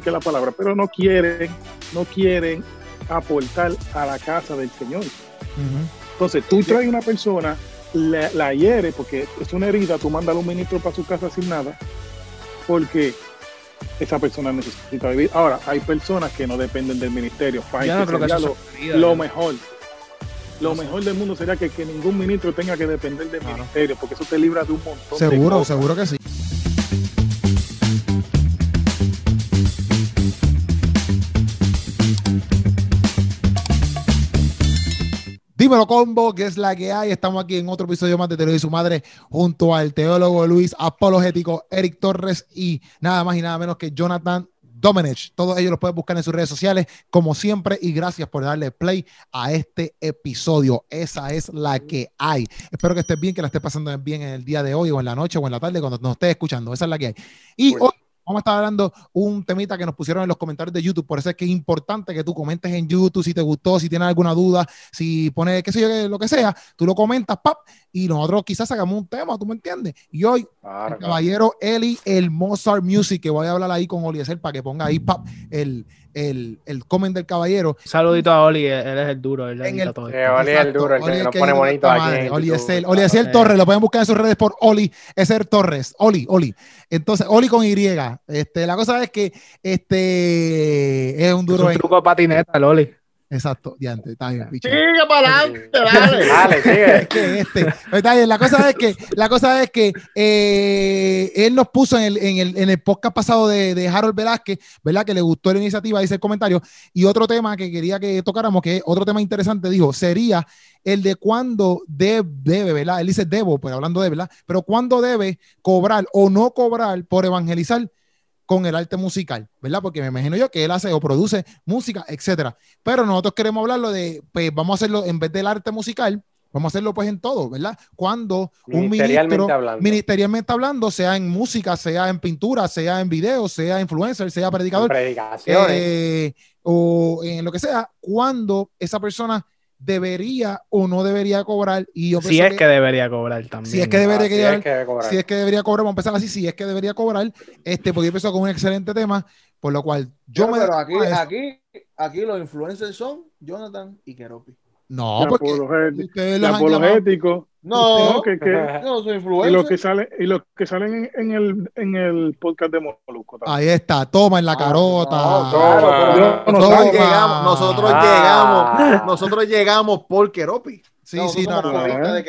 que la palabra, pero no quieren, no quieren aportar a la casa del Señor. Entonces, tú traes una persona, la, la hiere porque es una herida, tú mandas a un ministro para su casa sin nada, porque esa persona necesita vivir. Ahora, hay personas que no dependen del ministerio. lo, mejor. Lo mejor del mundo sería que, que ningún ministro tenga que depender del ministerio, porque eso te libra de un montón seguro, de cosas. Seguro que sí. Dímelo combo, que es la que hay. Estamos aquí en otro episodio más de Teología y su madre junto al teólogo Luis apologético Eric Torres y nada más y nada menos que Jonathan Domenech. Todos ellos los pueden buscar en sus redes sociales, como siempre, y gracias por darle play a este episodio. Esa es la que hay. Espero que estés bien, que la estés pasando bien en el día de hoy, o en la noche, o en la tarde, cuando nos estés escuchando. Esa es la que hay. Y hoy Vamos a estar hablando un temita que nos pusieron en los comentarios de YouTube. Por eso es que es importante que tú comentes en YouTube si te gustó, si tienes alguna duda, si pones, qué sé yo, lo que sea, tú lo comentas, pap, y nosotros quizás hagamos un tema, ¿tú me entiendes? Y hoy, el caballero Eli, el Mozart Music, que voy a hablar ahí con Oliezer para que ponga ahí, pap, el, el, el comen del caballero. Saludito a Oli, él es el duro. Él en el, todo Oli es el duro, el que, nos pone bonito aquí. Oli es el, Oli es el Torres, lo pueden buscar en sus redes por Oli, es el Torres, Oli, Oli. Entonces, Oli con Y. Este, la cosa es que este es un duro. Es un truco de patineta, el Oli. Exacto, diante, está bien, Sigue para adelante, dale. dale, sigue. Es que este, está bien, la cosa es que, la cosa es que eh, él nos puso en el, en, el, en el podcast pasado de, de, Harold Velázquez, ¿verdad? Que le gustó la iniciativa, dice el comentario. Y otro tema que quería que tocáramos, que otro tema interesante, dijo, sería el de cuándo debe, debe, ¿verdad? Él dice debo, pues hablando de, ¿verdad? Pero cuándo debe cobrar o no cobrar por evangelizar con el arte musical, ¿verdad? Porque me imagino yo que él hace o produce música, etcétera. Pero nosotros queremos hablarlo de, pues vamos a hacerlo en vez del arte musical, vamos a hacerlo pues en todo, ¿verdad? Cuando un ministro, hablando. ministerialmente hablando, sea en música, sea en pintura, sea en video, sea influencer, sea predicador, eh, o en lo que sea, cuando esa persona debería o no debería cobrar. Y yo si es que, debería cobrar también. Si es que debería, cobrar, Si es que debería cobrar, vamos a empezar así. Si es que debería cobrar, este, porque yo empezó con un excelente tema, por lo cual yo me. Pero aquí, aquí, aquí los influencers son Jonathan y Keropi. No, porque ustedes los. No, que, que, no soy influencer. Y los que salen, y los que salen en, el, en el podcast de Molusco. Ahí está, toma en la ah, carota. No, toma. Nosotros, llegamos, nosotros ah. llegamos, nosotros llegamos por Keropi. Sí, sí, no, no,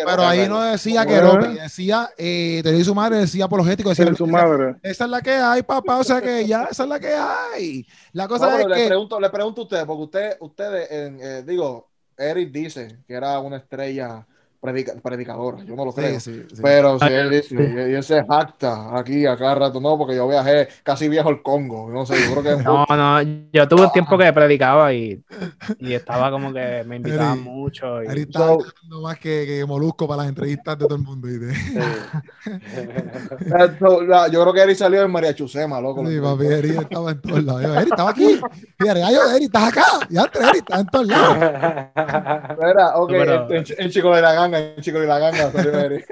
pero ahí no decía Keropi, decía, eh, te su madre, decía apologético, decía su madre. Esa es la que hay, papá, o sea que ya, esa es la que hay. La cosa es le que... Pregunto, le pregunto a ustedes, porque usted, ustedes, eh, digo, Eric dice que era una estrella predicadora, yo no lo creo. Pero si él dice, y, ese se jacta aquí a cada rato, no, porque yo viajé casi viejo el Congo, no sé, yo creo que... No, no, yo tuve un tiempo que predicaba y, y estaba como que me invitaban mucho. Y... Eric estaba más que, que, Molusco para las entrevistas de todo el mundo. yo creo que Eric salió en María Chusema, loco. Sí, papi, Eric estaba en todos lados. Eric estaba aquí. Mira, yo, Eric, estás acá. Ya, Eric, estás en todos lados. Espera, ok, el, el chico de la ganga ganga, chico de la ganga.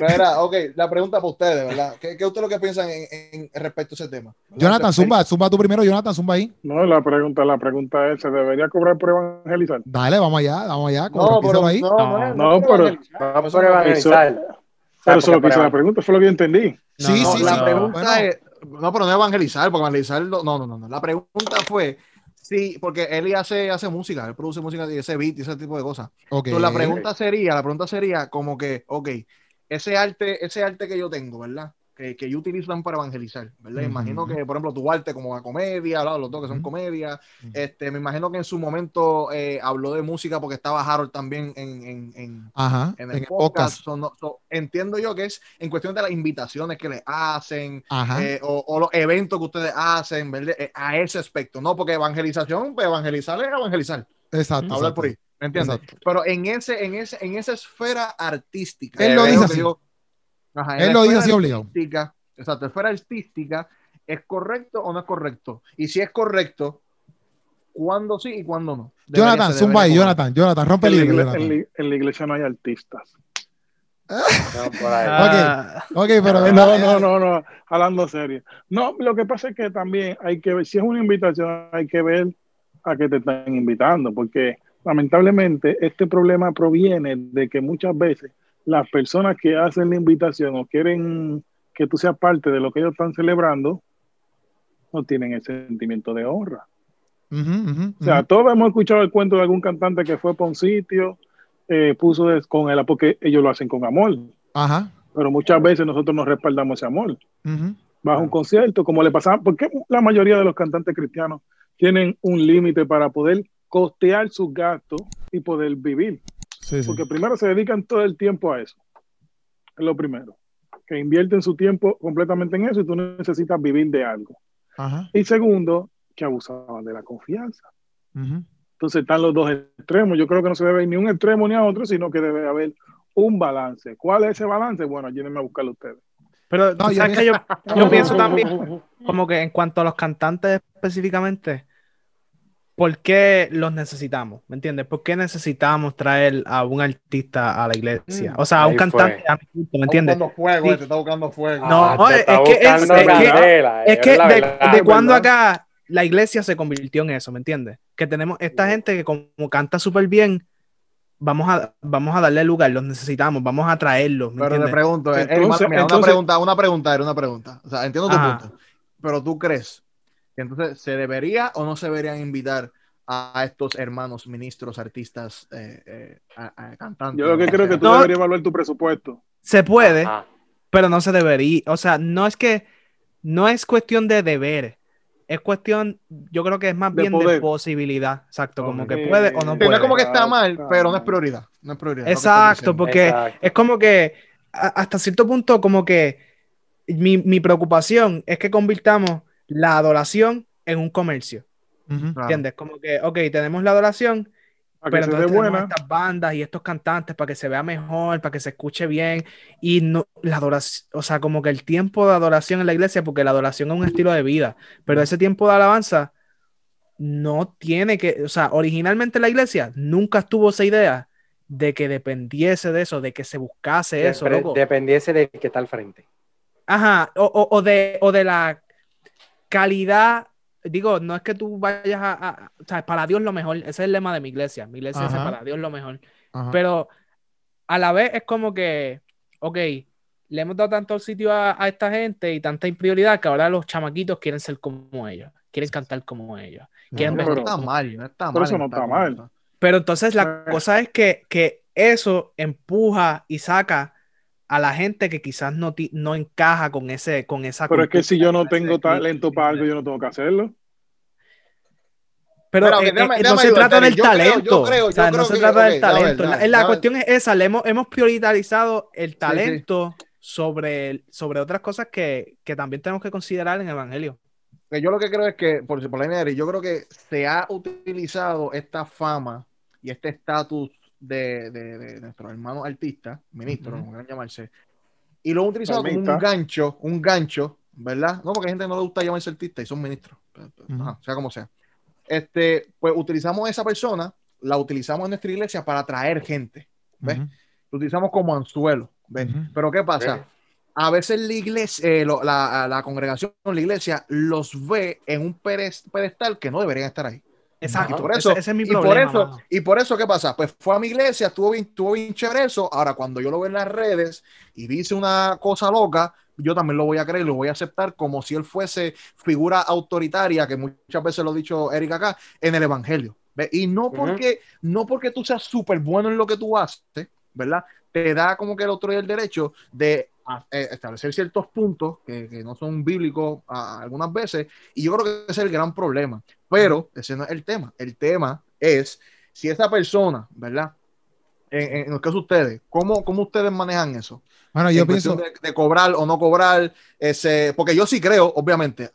Mira, ok, la pregunta para ustedes, ¿verdad? ¿Qué, qué ustedes lo que piensan en, respecto a ese tema? Jonathan, zumba, zumba tú primero, Jonathan, zumba ahí. No, la pregunta, la pregunta es, ¿se debería cobrar por evangelizar? Dale, vamos allá, vamos allá. No, pero, ahí. no, no, no, pero, vamos por evangelizar. pero eso lo que hice la pregunta, fue lo que yo entendí. Sí, sí, la pregunta es, no, pero no evangelizar, porque evangelizar, no, no, no, no. La pregunta fue Sí, porque él hace, hace música, él produce música y ese beat y ese tipo de cosas. Entonces la pregunta sería, la pregunta sería como que, ok, ese arte, ese arte que yo tengo, ¿verdad? Que, que ellos utilizan para evangelizar, ¿verdad? Imagino que, por ejemplo, tu arte como la comedia, los dos que son comedia, este, me imagino que en su momento eh, habló de música porque estaba Harold también en, en, en, en el podcast. entiendo yo que es en cuestión de las invitaciones que le hacen eh, o, los eventos que ustedes hacen, ¿verdad? Eh, a ese aspecto, ¿no? Porque evangelización, pues evangelizar es evangelizar. Exacto. Hablar por ahí. ¿Me entiendes? Pero en ese, en ese, en esa esfera artística. Él lo dice así. Él lo dice así obligado. Exacto, esfera artística, ¿es correcto o no es correcto? Y si es correcto, ¿cuándo sí y cuándo no? Jonathan, Zumba Jonathan, Jonathan, rompe el en, en, la iglesia no hay artistas. Ah. okay, pero no, no, no, no, hablando serio. No, lo que pasa es que también hay que ver, si es una invitación, hay que ver a qué te están invitando, porque lamentablemente este problema proviene de que muchas veces las personas que hacen la invitación o quieren que tú seas parte de lo que ellos están celebrando, no tienen el sentimiento de honra. o sea, todos hemos escuchado el cuento de algún cantante que fue para un sitio eh, puso con él, porque ellos lo hacen con amor. Ajá. Pero muchas veces nosotros nos respaldamos ese amor. Bajo un concierto, como le pasaba, porque la mayoría de los cantantes cristianos tienen un límite para poder costear sus gastos y poder vivir. Porque primero se dedican todo el tiempo a eso. Es lo primero. Que invierten su tiempo completamente en eso y tú necesitas vivir de algo. Y segundo, que abusaban de la confianza. Entonces están los dos extremos. Yo creo que no se debe ni un extremo ni a otro, sino que debe haber un balance. ¿Cuál es ese balance? Bueno, ayúdenme a buscarlo ustedes. Pero no, yo, que yo, yo pienso también, como que en cuanto a los cantantes específicamente, ¿por qué los necesitamos? ¿Me entiendes? ¿Por qué necesitamos traer a un artista a la iglesia? Mm. O sea, a un cantante ¿me entiendes? Está buscando fuego, sí. está buscando fuego. No, ah, es, que es, es, que, es que de, de cuando acá la iglesia se convirtió en eso, ¿me entiendes? Que tenemos esta gente que como canta súper bien, vamos a, vamos a darle lugar, los necesitamos, vamos a traerlos. pero te pregunto, eh, una pregunta, una pregunta, era una pregunta. O sea, entiendo tu punto. Pero tú crees entonces se debería o no se deberían invitar a estos hermanos ministros, artistas, eh, eh, cantantes. Yo lo que creo que tú deberías evaluar tu presupuesto. Se puede, pero no se debería. O sea, no es que no es cuestión de deber es cuestión, yo creo que es más bien de posibilidad, exacto, como que puede o no puede. No es como que está mal, pero no es prioridad, no es prioridad. Exacto, porque es como que hasta cierto punto como que mi, preocupación es que convirtamos la adoración en un comercio. ¿Entiendes? Como que, ok, tenemos la adoración, pero entonces tenemos estas bandas y estos cantantes para que se vea mejor, para que se escuche bien y no la adoración, o sea, como que el tiempo de adoración en la iglesia, porque la adoración es un estilo de vida, pero ese tiempo de alabanza no tiene que, o sea, originalmente la iglesia nunca estuvo esa idea de que dependiese de eso, de que se buscase eso. Dependiese de que está al frente. Ajá, o, o, de, o de la calidad digo, no es que tú vayas a, o sea, para Dios lo mejor, ese es el lema de mi iglesia, mi iglesia es para Dios lo mejor, pero a la vez es como que, ok, le hemos dado tanto sitio a, esta gente y tanta prioridad que ahora los chamaquitos quieren ser como ellos, quieren cantar como ellos, quieren no, está mal, no está mal. eso no está mal. Pero entonces la cosa es que, que eso empuja y saca a la gente que quizás no, no encaja con, ese, con esa... Pero es que si yo no tengo talento para algo, yo no tengo que hacerlo. Pero, eh, eh, no se trata del talento. no se trata del talento. la, cuestión es esa, hemos, hemos priorizado el talento Sobre, sobre otras cosas que, que, también tenemos que considerar en el Evangelio. Yo lo que creo es que, por, por la yo creo que se ha utilizado esta fama y este estatus de, de, de nuestros hermanos artistas, ministros, como quieran llamarse, y lo han utilizado como un gancho, un gancho, ¿verdad? No, porque a gente no le gusta llamarse artista y son ministros, sea como sea. Este, pues utilizamos esa persona, la utilizamos en nuestra iglesia para atraer gente, ¿ves? Lo utilizamos como anzuelo, ¿ves? Pero ¿qué pasa? A veces la iglesia, eh, la, la, congregación, la iglesia, los ve en un pedestal que no deberían estar ahí. Exacto. Y por eso, ese, es mi problema. Y por eso, y por eso, ¿qué pasa? Pues fue a mi iglesia, estuvo bien, estuvo bien chévere eso. Ahora, cuando yo lo veo en las redes y dice una cosa loca, yo también lo voy a creer, lo voy a aceptar como si él fuese figura autoritaria, que muchas veces lo ha dicho Eric acá, en el Evangelio. Y no porque, no porque tú seas súper bueno en lo que tú haces, ¿verdad? Te da como que el otro día el derecho de eh, establecer ciertos puntos que, no son bíblicos algunas veces, y yo creo que ese es el gran problema. Pero ese no es el tema. El tema es si esa persona, ¿verdad? En, en el caso de ustedes, ¿cómo, ¿cómo ustedes manejan eso? Bueno, yo pienso. De, cobrar o no cobrar, ese, porque yo sí creo, obviamente,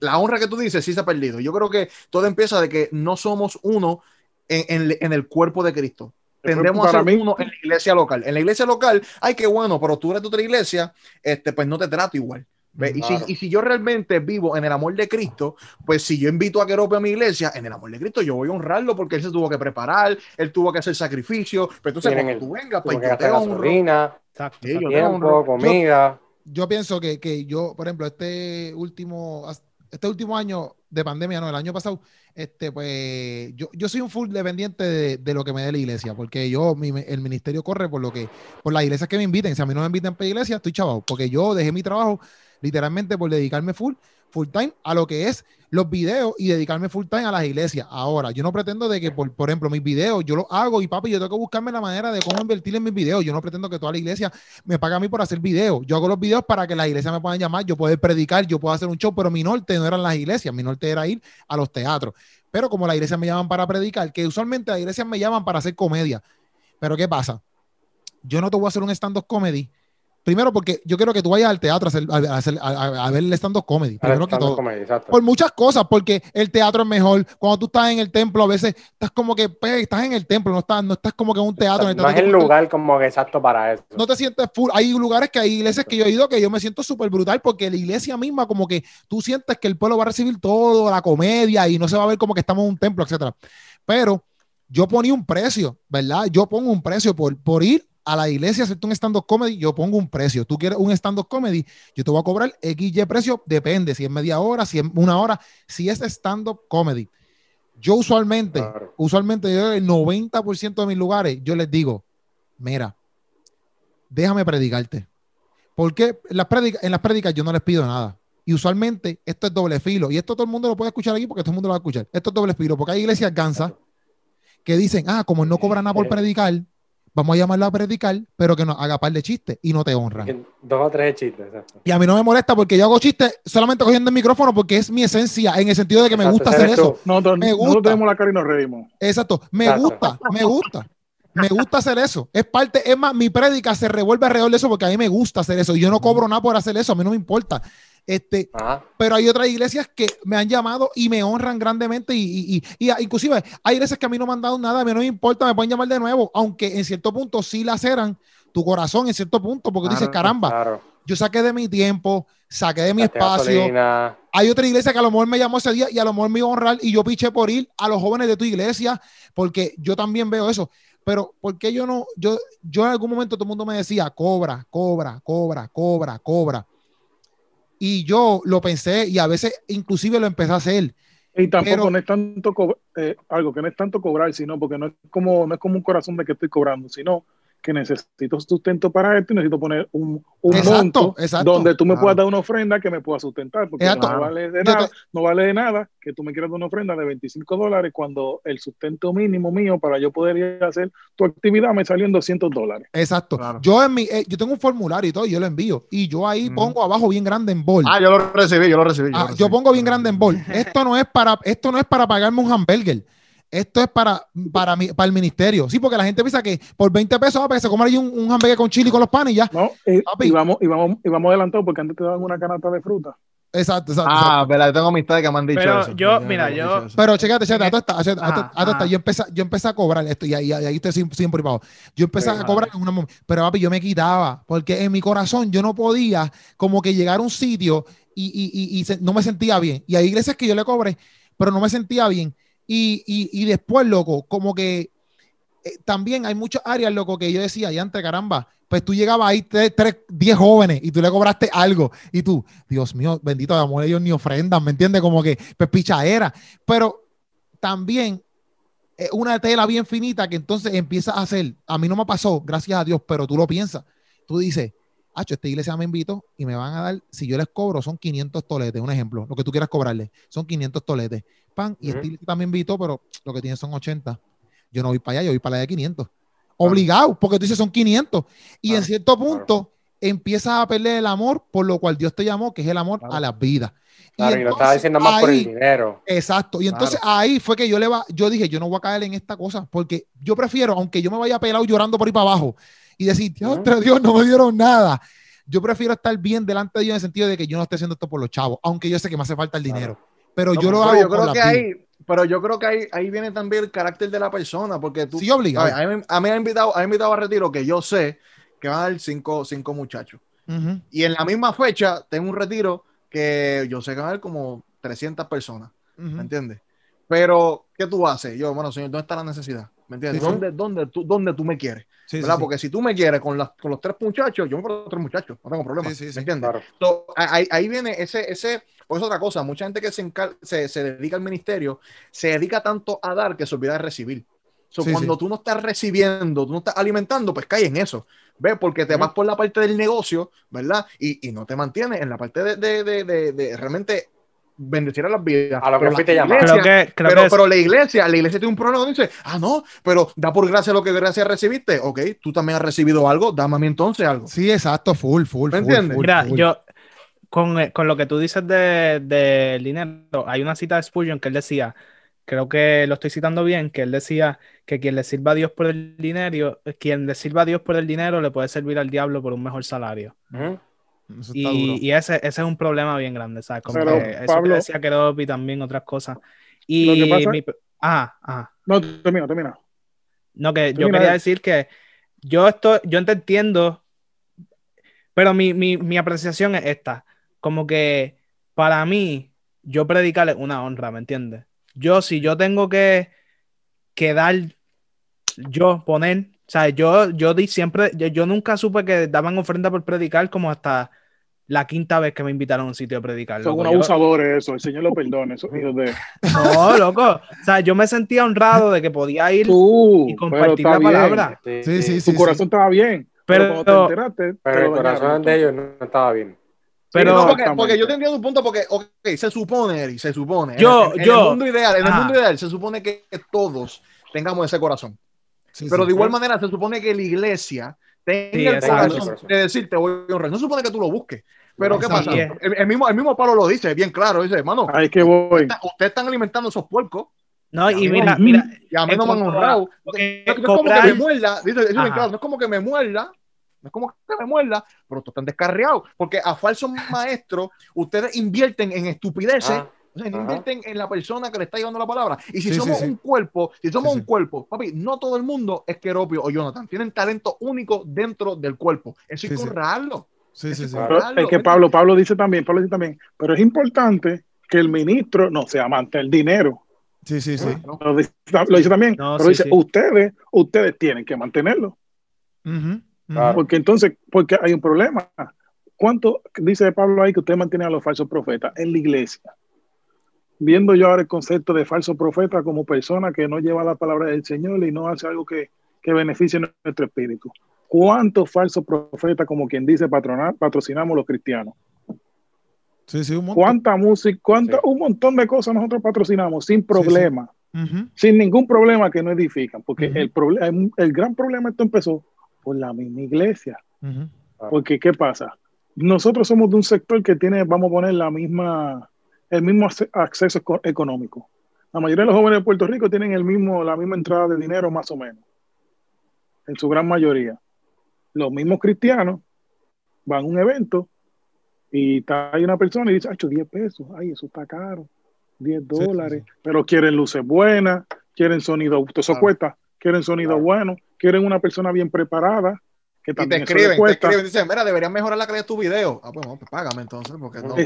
la honra que tú dices sí se ha perdido. Yo creo que todo empieza de que no somos uno en, en el cuerpo de Cristo tendremos a ser uno en la iglesia local. En la iglesia local, ay, qué bueno, pero tú eres de otra iglesia, este, pues no te trato igual. Y, si, y, si, yo realmente vivo en el amor de Cristo, pues si yo invito a Kerope a mi iglesia, en el amor de Cristo yo voy a honrarlo porque él se tuvo que preparar, él tuvo que hacer sacrificio, pero entonces cuando tú vengas, pues yo te honro. Exacto. tiempo, comida. Yo, pienso que, que, yo, por ejemplo, este último, este último año de pandemia, no, el año pasado, este, pues yo, yo soy un full dependiente de, lo que me dé la iglesia, porque yo, el ministerio corre por lo que, por las iglesias que me inviten. Si a mí no me invitan para iglesia, estoy chavado, porque yo dejé mi trabajo literalmente por dedicarme full full time a lo que es los videos y dedicarme full time a las iglesias. Ahora, yo no pretendo de que, por, por ejemplo, mis videos, yo los hago y papi, yo tengo que buscarme la manera de cómo invertir en mis videos. Yo no pretendo que toda la iglesia me pague a mí por hacer videos. Yo hago los videos para que las iglesias me puedan llamar, yo puedo predicar, yo puedo hacer un show, pero mi norte no eran las iglesias, mi norte era ir a los teatros. Pero como las iglesias me llaman para predicar, que usualmente las iglesias me llaman para hacer comedia. Pero ¿qué pasa? Yo no te voy a hacer un stand-up comedy Primero, porque yo quiero que tú vayas al teatro a, ver el stand-up comedy. Primero que todo. por muchas cosas, porque el teatro es mejor. Cuando tú estás en el templo, a veces estás como que pues, estás en el templo, no estás, no estás como que en un teatro. no es el lugar como que exacto para eso. No te sientes full. Hay lugares que hay iglesias que yo he ido que yo me siento súper brutal porque la iglesia misma, como que tú sientes que el pueblo va a recibir todo, la comedia y no se va a ver como que estamos en un templo, etcétera. Pero yo ponía un precio, ¿verdad? Yo pongo un precio por, por ir a la iglesia hacerte un stand-up comedy, yo pongo un precio. Tú quieres un stand-up comedy, yo te voy a cobrar XY precio, depende si es media hora, si es una hora, si es stand-up comedy. Yo usualmente, usualmente yo el 90% de mis lugares, yo les digo, mira, déjame predicarte. Porque en las, prédicas, en las prédicas yo no les pido nada. Y usualmente esto es doble filo. Y esto todo el mundo lo puede escuchar aquí porque todo el mundo lo va a escuchar. Esto es doble filo. Porque hay iglesias gansas que dicen, ah, como no cobra nada por predicar, vamos a llamarlo a predicar, pero que nos haga par de chistes y no te honra. Dos o tres chistes, exacto. Y a mí no me molesta porque yo hago chistes solamente cogiendo el micrófono porque es mi esencia, en el sentido de que me gusta hacer eso. No, me gusta. Nosotros tenemos la cara y nos reímos. Exacto, me gusta, me gusta. Me gusta hacer eso. Es parte, es más, mi prédica se revuelve alrededor de eso porque a mí me gusta hacer eso. Y yo no cobro nada por hacer eso, a mí no me importa. Este, pero hay otras iglesias que me han llamado y me honran grandemente y, y, inclusive hay iglesias que a mí no me han dado nada, a mí no me importa, me pueden llamar de nuevo, aunque en cierto punto sí laceran tu corazón en cierto punto, porque dices, caramba, yo saqué de mi tiempo, saqué de mi espacio. Hay otra iglesia que a lo mejor me llamó ese día y a lo mejor me iba a honrar y yo piché por ir a los jóvenes de tu iglesia, porque yo también veo eso. Pero, ¿por qué yo no? Yo, yo en algún momento todo el mundo me decía, cobra, cobra, cobra, cobra, cobra. Y yo lo pensé y a veces inclusive lo empecé a hacer. Y tampoco no es tanto eh, algo que no es tanto cobrar, sino porque no es como no es como un corazón de que estoy cobrando, sino que necesito sustento para esto y necesito poner un, un monto donde tú me puedas dar una ofrenda que me pueda sustentar, porque no vale, de nada, no vale de nada que tú me quieras dar una ofrenda de 25 dólares cuando el sustento mínimo mío para yo poder ir a hacer tu actividad me salió en 200 dólares. Exacto. Yo en mi, eh, yo tengo un formulario y todo, yo lo envío y yo ahí pongo abajo bien grande en bol. Ah, yo lo recibí, yo lo recibí. Yo, ah, yo pongo bien grande en bol. Esto no es para, esto no es para pagarme un hamburger esto es para, para, mi, para el ministerio. Sí, porque la gente piensa que por 20 pesos a se comer ahí un, un hamburguesa con chili con los panes y ya. No, y, vamos, y, vamos, y vamos adelantados porque antes te daban una canasta de fruta. Exacto, exacto. Ah, verdad, tengo amistades que me han dicho pero eso. Yo, mira, yo. Pero chécate, chécate, esto está, Yo, empecé, yo empecé a cobrar esto y ahí, ahí estoy siempre pago. Yo empecé a cobrar en una pero papi, yo me quitaba porque en mi corazón yo no podía como que llegar a un sitio y, y, y, y no me sentía bien. Y hay iglesias que yo le cobré, pero no me sentía bien. Y, y, después, loco, como que eh, también hay muchas áreas, loco, que yo decía, y antes, caramba, pues tú llegabas ahí, tres, tres, diez jóvenes y tú le cobraste algo. Y tú, Dios mío, bendito de amor, ellos ni ofrendan, ¿me entiendes? Como que, pues pichadera. Pero también una tela bien finita que entonces empieza a hacer. A mí no me pasó, gracias a Dios, pero tú lo piensas. Tú dices, Hacho, esta iglesia me invito y me van a dar, si yo les cobro, son 500 toletes, un ejemplo, lo que tú quieras cobrarle, son 500 toletes. Pan, y esta iglesia también invitó, pero lo que tiene son 80. Yo no voy para allá, yo voy para allá de 500. Obligado, porque tú dices son 500. Y en cierto punto empiezas a perder el amor por lo cual Dios te llamó, que es el amor a la vida. Claro, y, lo estaba diciendo más por el dinero. Exacto. Y entonces ahí fue que yo le va, yo dije, yo no voy a caer en esta cosa, porque yo prefiero, aunque yo me vaya pelado llorando por ahí para abajo, y decir, Dios, Dios, no me dieron nada. Yo prefiero estar bien delante de Dios en el sentido de que yo no esté haciendo esto por los chavos, aunque yo sé que me hace falta el dinero. Pero yo lo hago. Yo creo que ahí, pero yo creo que ahí, ahí viene también el carácter de la persona, porque tú. Sí, obligado. A, mí, me ha invitado, ha invitado a retiro que yo sé que van a dar cinco, cinco muchachos. Y en la misma fecha tengo un retiro que yo sé que van a haber como 300 personas. ¿Me entiendes? Pero, ¿qué tú haces? Yo, bueno, señor, ¿dónde está la necesidad? ¿Me entiendes? ¿Dónde, dónde, tú, ¿Dónde tú me quieres? ¿Verdad? Porque si tú me quieres con, con los tres muchachos, yo me pongo los tres muchachos, no tengo problema. ¿Me entiendes? ahí, ahí, viene ese, ese, pues otra cosa, mucha gente que se, se, se, dedica al ministerio se dedica tanto a dar que se olvida de recibir. cuando tú no estás recibiendo, tú no estás alimentando, pues cae en eso. ¿Ves? Porque te vas por la parte del negocio, ¿verdad? Y, y no te mantienes en la parte de, de, de, de realmente bendecir a las vidas. A lo que te pero, pero, la iglesia, la iglesia tiene un problema donde dice, ah, no, pero da por gracia lo que gracia recibiste. Ok, tú también has recibido algo, dame a mí entonces algo. Sí, exacto, full, full. ¿Me entiendes? Mira, yo, con, con, lo que tú dices del de dinero, hay una cita de Spurgeon que él decía, creo que lo estoy citando bien, que él decía que quien le sirva a Dios por el dinero, quien le sirva a Dios por el dinero le puede servir al diablo por un mejor salario. Y, ese, ese, es un problema bien grande, ¿sabes? Como que eso Pablo, que decía Keropi también, otras cosas. Y mi, ajá, ajá. No, termina, termina. No, que yo quería decir que yo estoy, yo te entiendo, pero mi, mi, mi apreciación es esta. Como que para mí, yo predicarle una honra, ¿me entiendes? Yo, si yo tengo que, que dar, yo poner o sea, yo, yo di siempre, yo, nunca supe que daban ofrenda por predicar como hasta la quinta vez que me invitaron a un sitio a predicar. Son unos abusadores eso, el Señor lo perdone, esos hijos de... No, loco. O sea, yo me sentía honrado de que podía ir y compartir la palabra. Sí, sí, sí. Tu corazón estaba bien. Pero, pero, te enteraste, pero el corazón de ellos no estaba bien. Pero, no, porque, porque, yo te entiendo un punto, porque okay, se supone, se supone, yo, en, yo, el mundo ideal, en el mundo ideal se supone que todos tengamos ese corazón pero de igual manera se supone que la iglesia tenga el corazón de decirte voy a honrar. No se supone que tú lo busques. Pero ¿qué pasa? El, mismo, el mismo Pablo lo dice bien claro. Dice, hermano, Ahí que voy. Ustedes están alimentando esos puercos. No, y, mira, mira. Y a mí no me han honrado. No, es como que me muerda. Dice, dice claro, no es como que me muerda. No es como que me muerda, pero tú están descarriados. Porque a falsos maestros, ustedes invierten en estupideces. Ah invierten en la persona que le está llevando la palabra. Y si somos un cuerpo, si somos un cuerpo, papi, no todo el mundo es Keropio o Jonathan. Tienen talento único dentro del cuerpo. Eso que honrarlo. Sí, sí, sí. Es que Pablo, Pablo dice también, Pablo dice también, pero es importante que el ministro no sea amante del dinero. Sí, sí, sí. Lo, dice, también, pero dice, ustedes, ustedes tienen que mantenerlo. Porque entonces, porque hay un problema. ¿Cuánto dice Pablo ahí que usted mantiene a los falsos profetas en la iglesia? Viendo yo ahora el concepto de falso profeta como persona que no lleva la palabra del Señor y no hace algo que, que beneficie nuestro espíritu. ¿Cuántos falsos profetas, como quien dice, patronar, patrocinamos los cristianos? Sí, sí, un montón. ¿Cuánta música, cuánta, un montón de cosas nosotros patrocinamos sin problema, sin ningún problema que no edifican? Porque el, problema, el gran problema esto empezó por la misma iglesia. Porque, ¿qué pasa? Nosotros somos de un sector que tiene, vamos a poner, la misma, el mismo acceso económico. La mayoría de los jóvenes de Puerto Rico tienen el mismo, la misma entrada de dinero más o menos, en su gran mayoría. Los mismos cristianos van a un evento y está ahí una persona y dice, 10 pesos, ay, eso está caro, 10 dólares, pero quieren luces buenas, quieren sonido, eso cuesta, quieren sonido bueno, quieren una persona bien preparada, y te escriben, te escriben, dicen, mira, deberías mejorar la calidad de tu video. Ah, pues, pues págame entonces, porque no.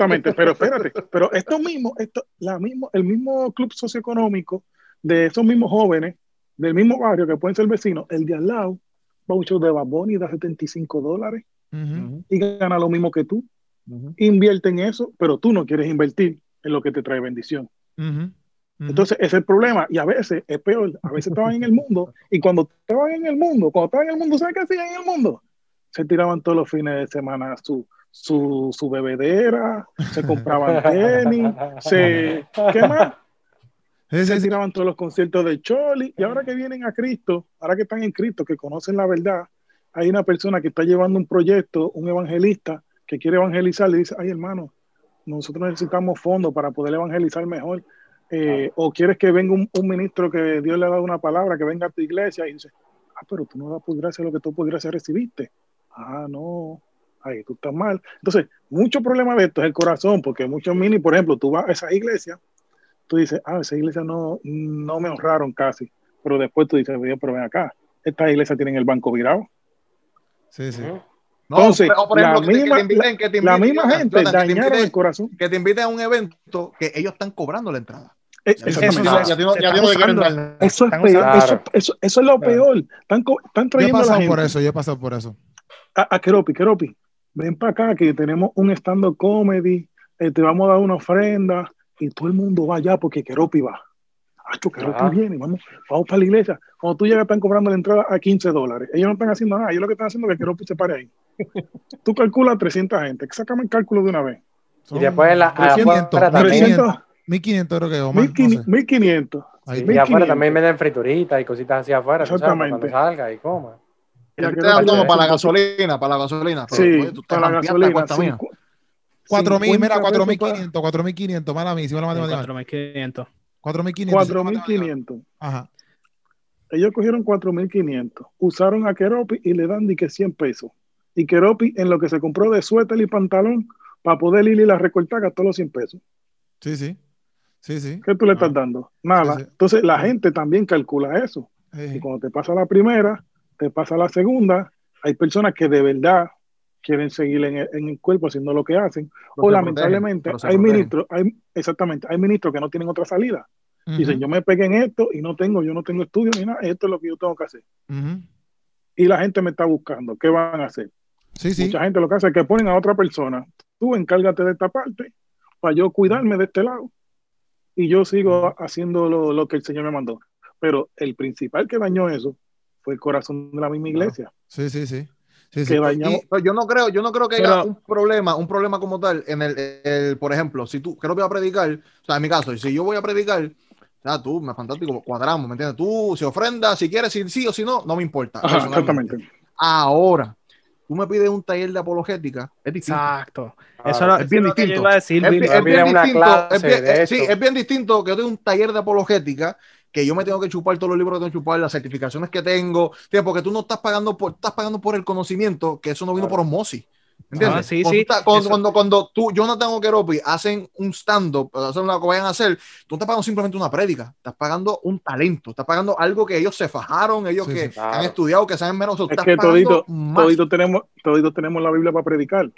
Exactamente, pero espérate, pero esto mismo, esto, la mismo, el mismo club socioeconómico de esos mismos jóvenes, del mismo barrio que pueden ser vecinos, el de al lado, va mucho de Baboni da 75 dólares y gana lo mismo que tú. Invierte en eso, pero tú no quieres invertir en lo que te trae bendición. Entonces, ese es el problema. Y a veces es peor. A veces estaban en el mundo. Y cuando estaban en el mundo, cuando estaban en el mundo, ¿sabes qué hacían en el mundo? Se tiraban todos los fines de semana su, su, su bebedera, se compraban tenis, se. ¿Qué más? Se tiraban todos los conciertos de Choli. Y ahora que vienen a Cristo, ahora que están en Cristo, que conocen la verdad, hay una persona que está llevando un proyecto, un evangelista, que quiere evangelizar, le dice: Ay, hermano, nosotros necesitamos fondos para poder evangelizar mejor eh, o quieres que venga un, ministro que Dios le ha dado una palabra, que venga a tu iglesia y dice, ah, pero tú no das por gracia lo que tú por gracia recibiste. Ah, no, ahí tú estás mal. Entonces, mucho problema de esto es el corazón, porque muchos mini, por ejemplo, tú vas a esa iglesia, tú dices, ah, esa iglesia no, no me honraron casi, pero después tú dices, pero ven acá, esta iglesia tiene el banco virado. Sí, sí. Entonces, la, misma, la misma gente dañaron el corazón. Que te inviten a un evento que ellos están cobrando la entrada. Eso, es lo peor. Están, están trayendo yo he pasado por eso, yo he pasado por eso. A, a Keropi, Keropi, ven para acá que tenemos un stand-up comedy, eh, te vamos a dar una ofrenda y todo el mundo va allá porque Keropi va. Acho, Keropi viene, vamos, vamos para la iglesia. Cuando tú llegas están cobrando la entrada a 15 dólares. Ellos no están haciendo nada, ellos lo que están haciendo es que Keropi se pare ahí. tú calculas 300 gente, sácame el cálculo de una vez. Y después la, 300, 300, 1500 creo que o más. 1500. y afuera también venden frituritas y cositas así afuera. Exactamente. Sabes, cuando salga y coma. Ya te dan como para la gasolina, para la gasolina. Sí, para la gasolina. 4000, mira, 4500, 4500, mala mía, me la matemática. 4500. 4500. 4500. Ajá. Ellos cogieron 4500, usaron a Keropi y le dan de que 100 pesos. Y Keropi en lo que se compró de suéter y pantalón para poder ir y la recortar gastó los 100 pesos. Sí, sí. Sí, sí. ¿Qué tú le estás dando? Nada. Entonces la gente también calcula eso. Y cuando te pasa la primera, te pasa la segunda, hay personas que de verdad quieren seguir en el, cuerpo haciendo lo que hacen. o lamentablemente hay ministros, hay, exactamente, hay ministros que no tienen otra salida. Dicen, yo me pegué en esto y no tengo, yo no tengo estudio ni nada, esto es lo que yo tengo que hacer. Y la gente me está buscando, ¿qué van a hacer? Sí, sí. Mucha gente lo que hace es que ponen a otra persona, tú encárgate de esta parte para yo cuidarme de este lado y yo sigo haciendo lo, que el Señor me mandó. Pero el principal que dañó eso fue el corazón de la misma iglesia. Sí, sí, sí. yo no creo, yo no creo que haya un problema, un problema como tal en el, por ejemplo, si tú creo que voy a predicar, o sea, en mi caso, si yo voy a predicar, o sea, tú, me fantástico, cuadramos, ¿me entiendes? Tú, si ofrenda, si quieres, si sí o si no, no me importa. exactamente. Ahora, tú me pides un taller de apologética, es distinto. Exacto. Eso es bien distinto. es, bien distinto que yo tengo un taller de apologética que yo me tengo que chupar todos los libros que tengo que chupar, las certificaciones que tengo, porque tú no estás pagando por, estás pagando por el conocimiento, que eso no vino por osmosis. ¿Entiendes? sí, cuando, sí. Tú cuando, cuando, tú, Jonathan o Keropi hacen un stand-up, hacen lo que vayan a hacer, tú no estás pagando simplemente una prédica, estás pagando un talento, estás pagando algo que ellos se fajaron, ellos que han estudiado, que saben menos. Es que todito, todito, tenemos, todito tenemos la Biblia para predicar.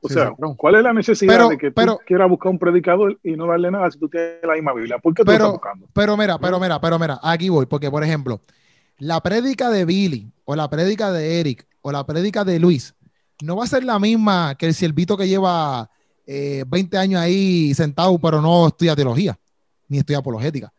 O sea, ¿cuál es la necesidad de que tú quieras buscar un predicador y no darle nada si tú tienes la misma Biblia? ¿Por qué tú pero, estás buscando? Pero mira, pero mira, pero mira, aquí voy, porque por ejemplo, la prédica de Billy, o la prédica de Eric, o la prédica de Luis, no va a ser la misma que el siervito que lleva 20 eh, años ahí sentado, pero no estudia teología, ni estudia apologética.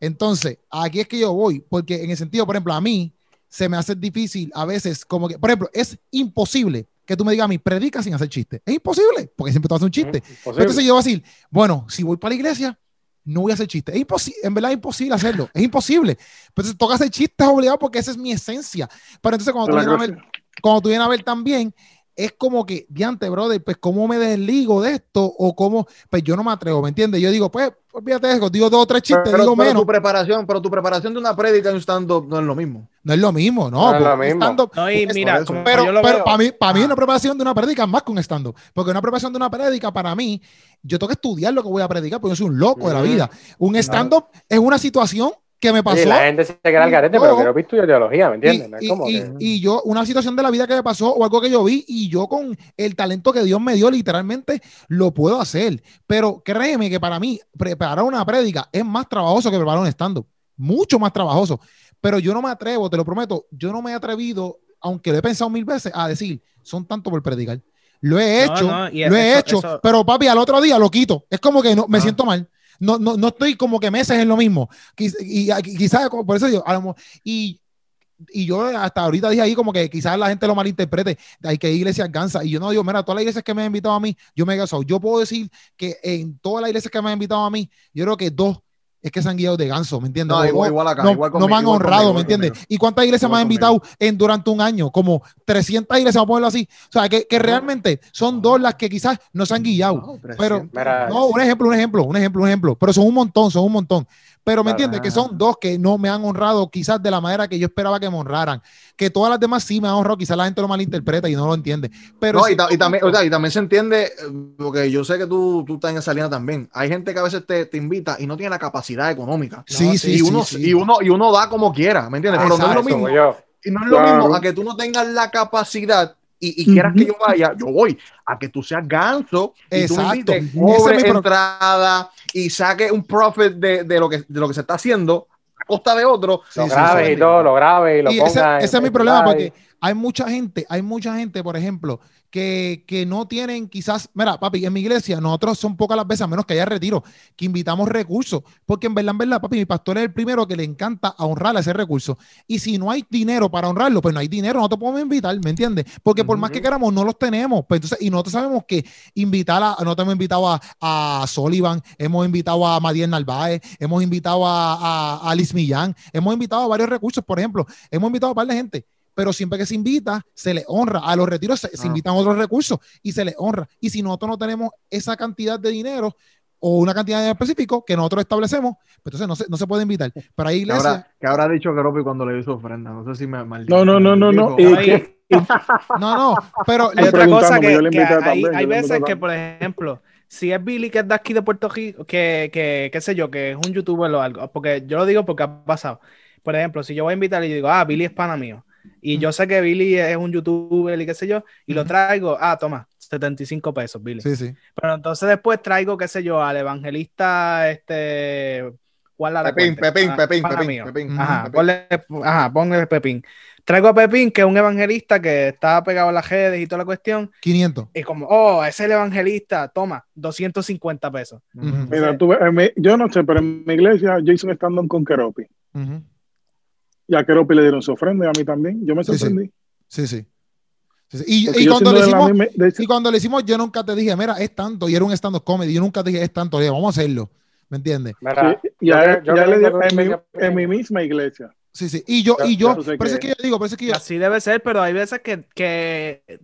Entonces, aquí es que yo voy, porque en el sentido, por ejemplo, a mí se me hace difícil a veces, como que, por ejemplo, es imposible que tú me digas a mí, predica sin hacer chiste. Es imposible, porque siempre tú haces un chiste. Entonces yo voy a decir, bueno, si voy para la iglesia, no voy a hacer chiste. Es imposible, en verdad es imposible hacerlo. Es imposible. Entonces toca hacer chistes obligado porque esa es mi esencia. Pero entonces cuando tú, vienes a ver, cuando tú vienes a ver también, es como que, diante, brother, pues cómo me desligo de esto o cómo, pues yo no me atrevo, ¿me entiendes? Yo digo, pues, olvídate de eso, digo dos o tres chistes, pero, digo pero menos. Tu preparación, pero tu preparación de una prédica en un stand-up no es lo mismo. No es lo mismo, no. No es lo mismo. No, y mira, pero, pero para mí, para mí una preparación de una prédica es más que un stand-up, porque una preparación de una prédica para mí, yo tengo que estudiar lo que voy a predicar, porque yo soy un loco de la vida. Un stand-up es una situación que me pasó. Y la gente se queda al garete, pero que no visto teología, ¿me entiendes? Y, y, yo, una situación de la vida que me pasó o algo que yo vi, y yo con el talento que Dios me dio, literalmente lo puedo hacer. Pero créeme que para mí, preparar una prédica es más trabajoso que preparar un stand-up. Mucho más trabajoso. Pero yo no me atrevo, te lo prometo, yo no me he atrevido, aunque lo he pensado mil veces, a decir, son tanto por predicar. Lo he hecho, lo he hecho, pero papi, al otro día lo quito. Es como que no, me siento mal no, no, no estoy como que meses en lo mismo. Y, quizás, por eso yo, y, y yo hasta ahorita dije ahí como que quizás la gente lo malinterprete, hay que iglesia alcanza. Y yo no digo, mira, todas las iglesias que me han invitado a mí, yo me he casado. Yo puedo decir que en todas las iglesias que me han invitado a mí, yo creo que dos es que se han guiado de ganso, ¿me entiendes? No, igual, acá, no, igual no me han honrado, ¿me entiendes? ¿Y cuántas iglesias me han invitado en, durante un año? Como 300 iglesias, vamos a ponerlo así. O sea, que, que realmente son dos las que quizás no se han guiado. pero, no, un ejemplo, un ejemplo, un ejemplo, un ejemplo. Pero son un montón, son un montón. Pero me entiendes que son dos que no me han honrado quizás de la manera que yo esperaba que me honraran. Que todas las demás sí me han honrado, quizás la gente lo malinterpreta y no lo entiende. Pero y, también, o sea, y también se entiende, eh, porque yo sé que tú, tú estás en esa línea también. Hay gente que a veces te, te invita y no tiene la capacidad económica. Sí, sí, y uno, Y, uno, y uno da como quiera, ¿me entiendes? Pero no es lo mismo. Y no es lo mismo a que tú no tengas la capacidad y, quieras que yo vaya, yo voy a que tú seas ganso y tú me cobre entrada y saque un profit de, de, lo que, de lo que se está haciendo a costa de otro. Lo grave y todo, lo grave y lo Ese, ese es mi problema, porque hay mucha gente, hay mucha gente, por ejemplo, que, que, no tienen quizás, mira, papi, en mi iglesia nosotros son pocas las veces, a menos que haya retiro, que invitamos recursos, porque en verdad, en verdad, papi, mi pastor es el primero que le encanta honrar ese recurso. Y si no hay dinero para honrarlo, pues no hay dinero, no te podemos invitar, ¿me entiendes? Porque por más que queramos, no los tenemos. Pues entonces, y nosotros sabemos que invitar a, nosotros hemos invitado a, a Sullivan, hemos invitado a Madiel Narváez, hemos invitado a, a, a Liz Millán, hemos invitado a varios recursos, por ejemplo, hemos invitado a un par de gente pero siempre que se invita, se le honra. A los retiros se, ah. invitan otros recursos y se le honra. Y si nosotros no tenemos esa cantidad de dinero o una cantidad de específico que nosotros establecemos, pues entonces no se, no se puede invitar. Pero ahí iglesia... ¿Qué habrá, dicho Garopi cuando le hizo ofrenda? No sé si me No, no, no, no, no. no, no, pero hay otra cosa que, hay, hay veces que, por ejemplo, si es Billy que es de aquí de Puerto Rico, que, que, qué sé yo, que es un youtuber o algo, porque yo lo digo porque ha pasado. Por ejemplo, si yo voy a invitar y digo, ah, Billy es pana mío, y yo sé que Billy es un youtuber y qué sé yo, y lo traigo, ah, toma, 75 pesos, Billy. Sí, sí. Pero entonces después traigo, qué sé yo, al evangelista, este... ¿Cuál la Pepín, Pepín, ah, Pepín, Pepín, Pepín, Ajá, ponle, ajá, ponle Pepín. Traigo a Pepín, que es un evangelista que está pegado a las redes y toda la cuestión. 500. Y como, oh, es el evangelista, toma, 250 pesos. Mira, tú, yo no sé, pero en mi iglesia Jason estando con Keropi. Uh y a Keropi le dieron su ofrenda y a mí también. Yo me sorprendí. Sí, sí. Y, cuando le hicimos, y, cuando le hicimos, yo nunca te dije, mira, es tanto, y era un stand-up comedy, yo nunca te dije, es tanto, vamos a hacerlo, ¿me entiendes? ya, le dieron en, mi, misma iglesia. Sí, sí, y yo, y yo, eso es que yo digo, es que yo... Así debe ser, pero hay veces que, que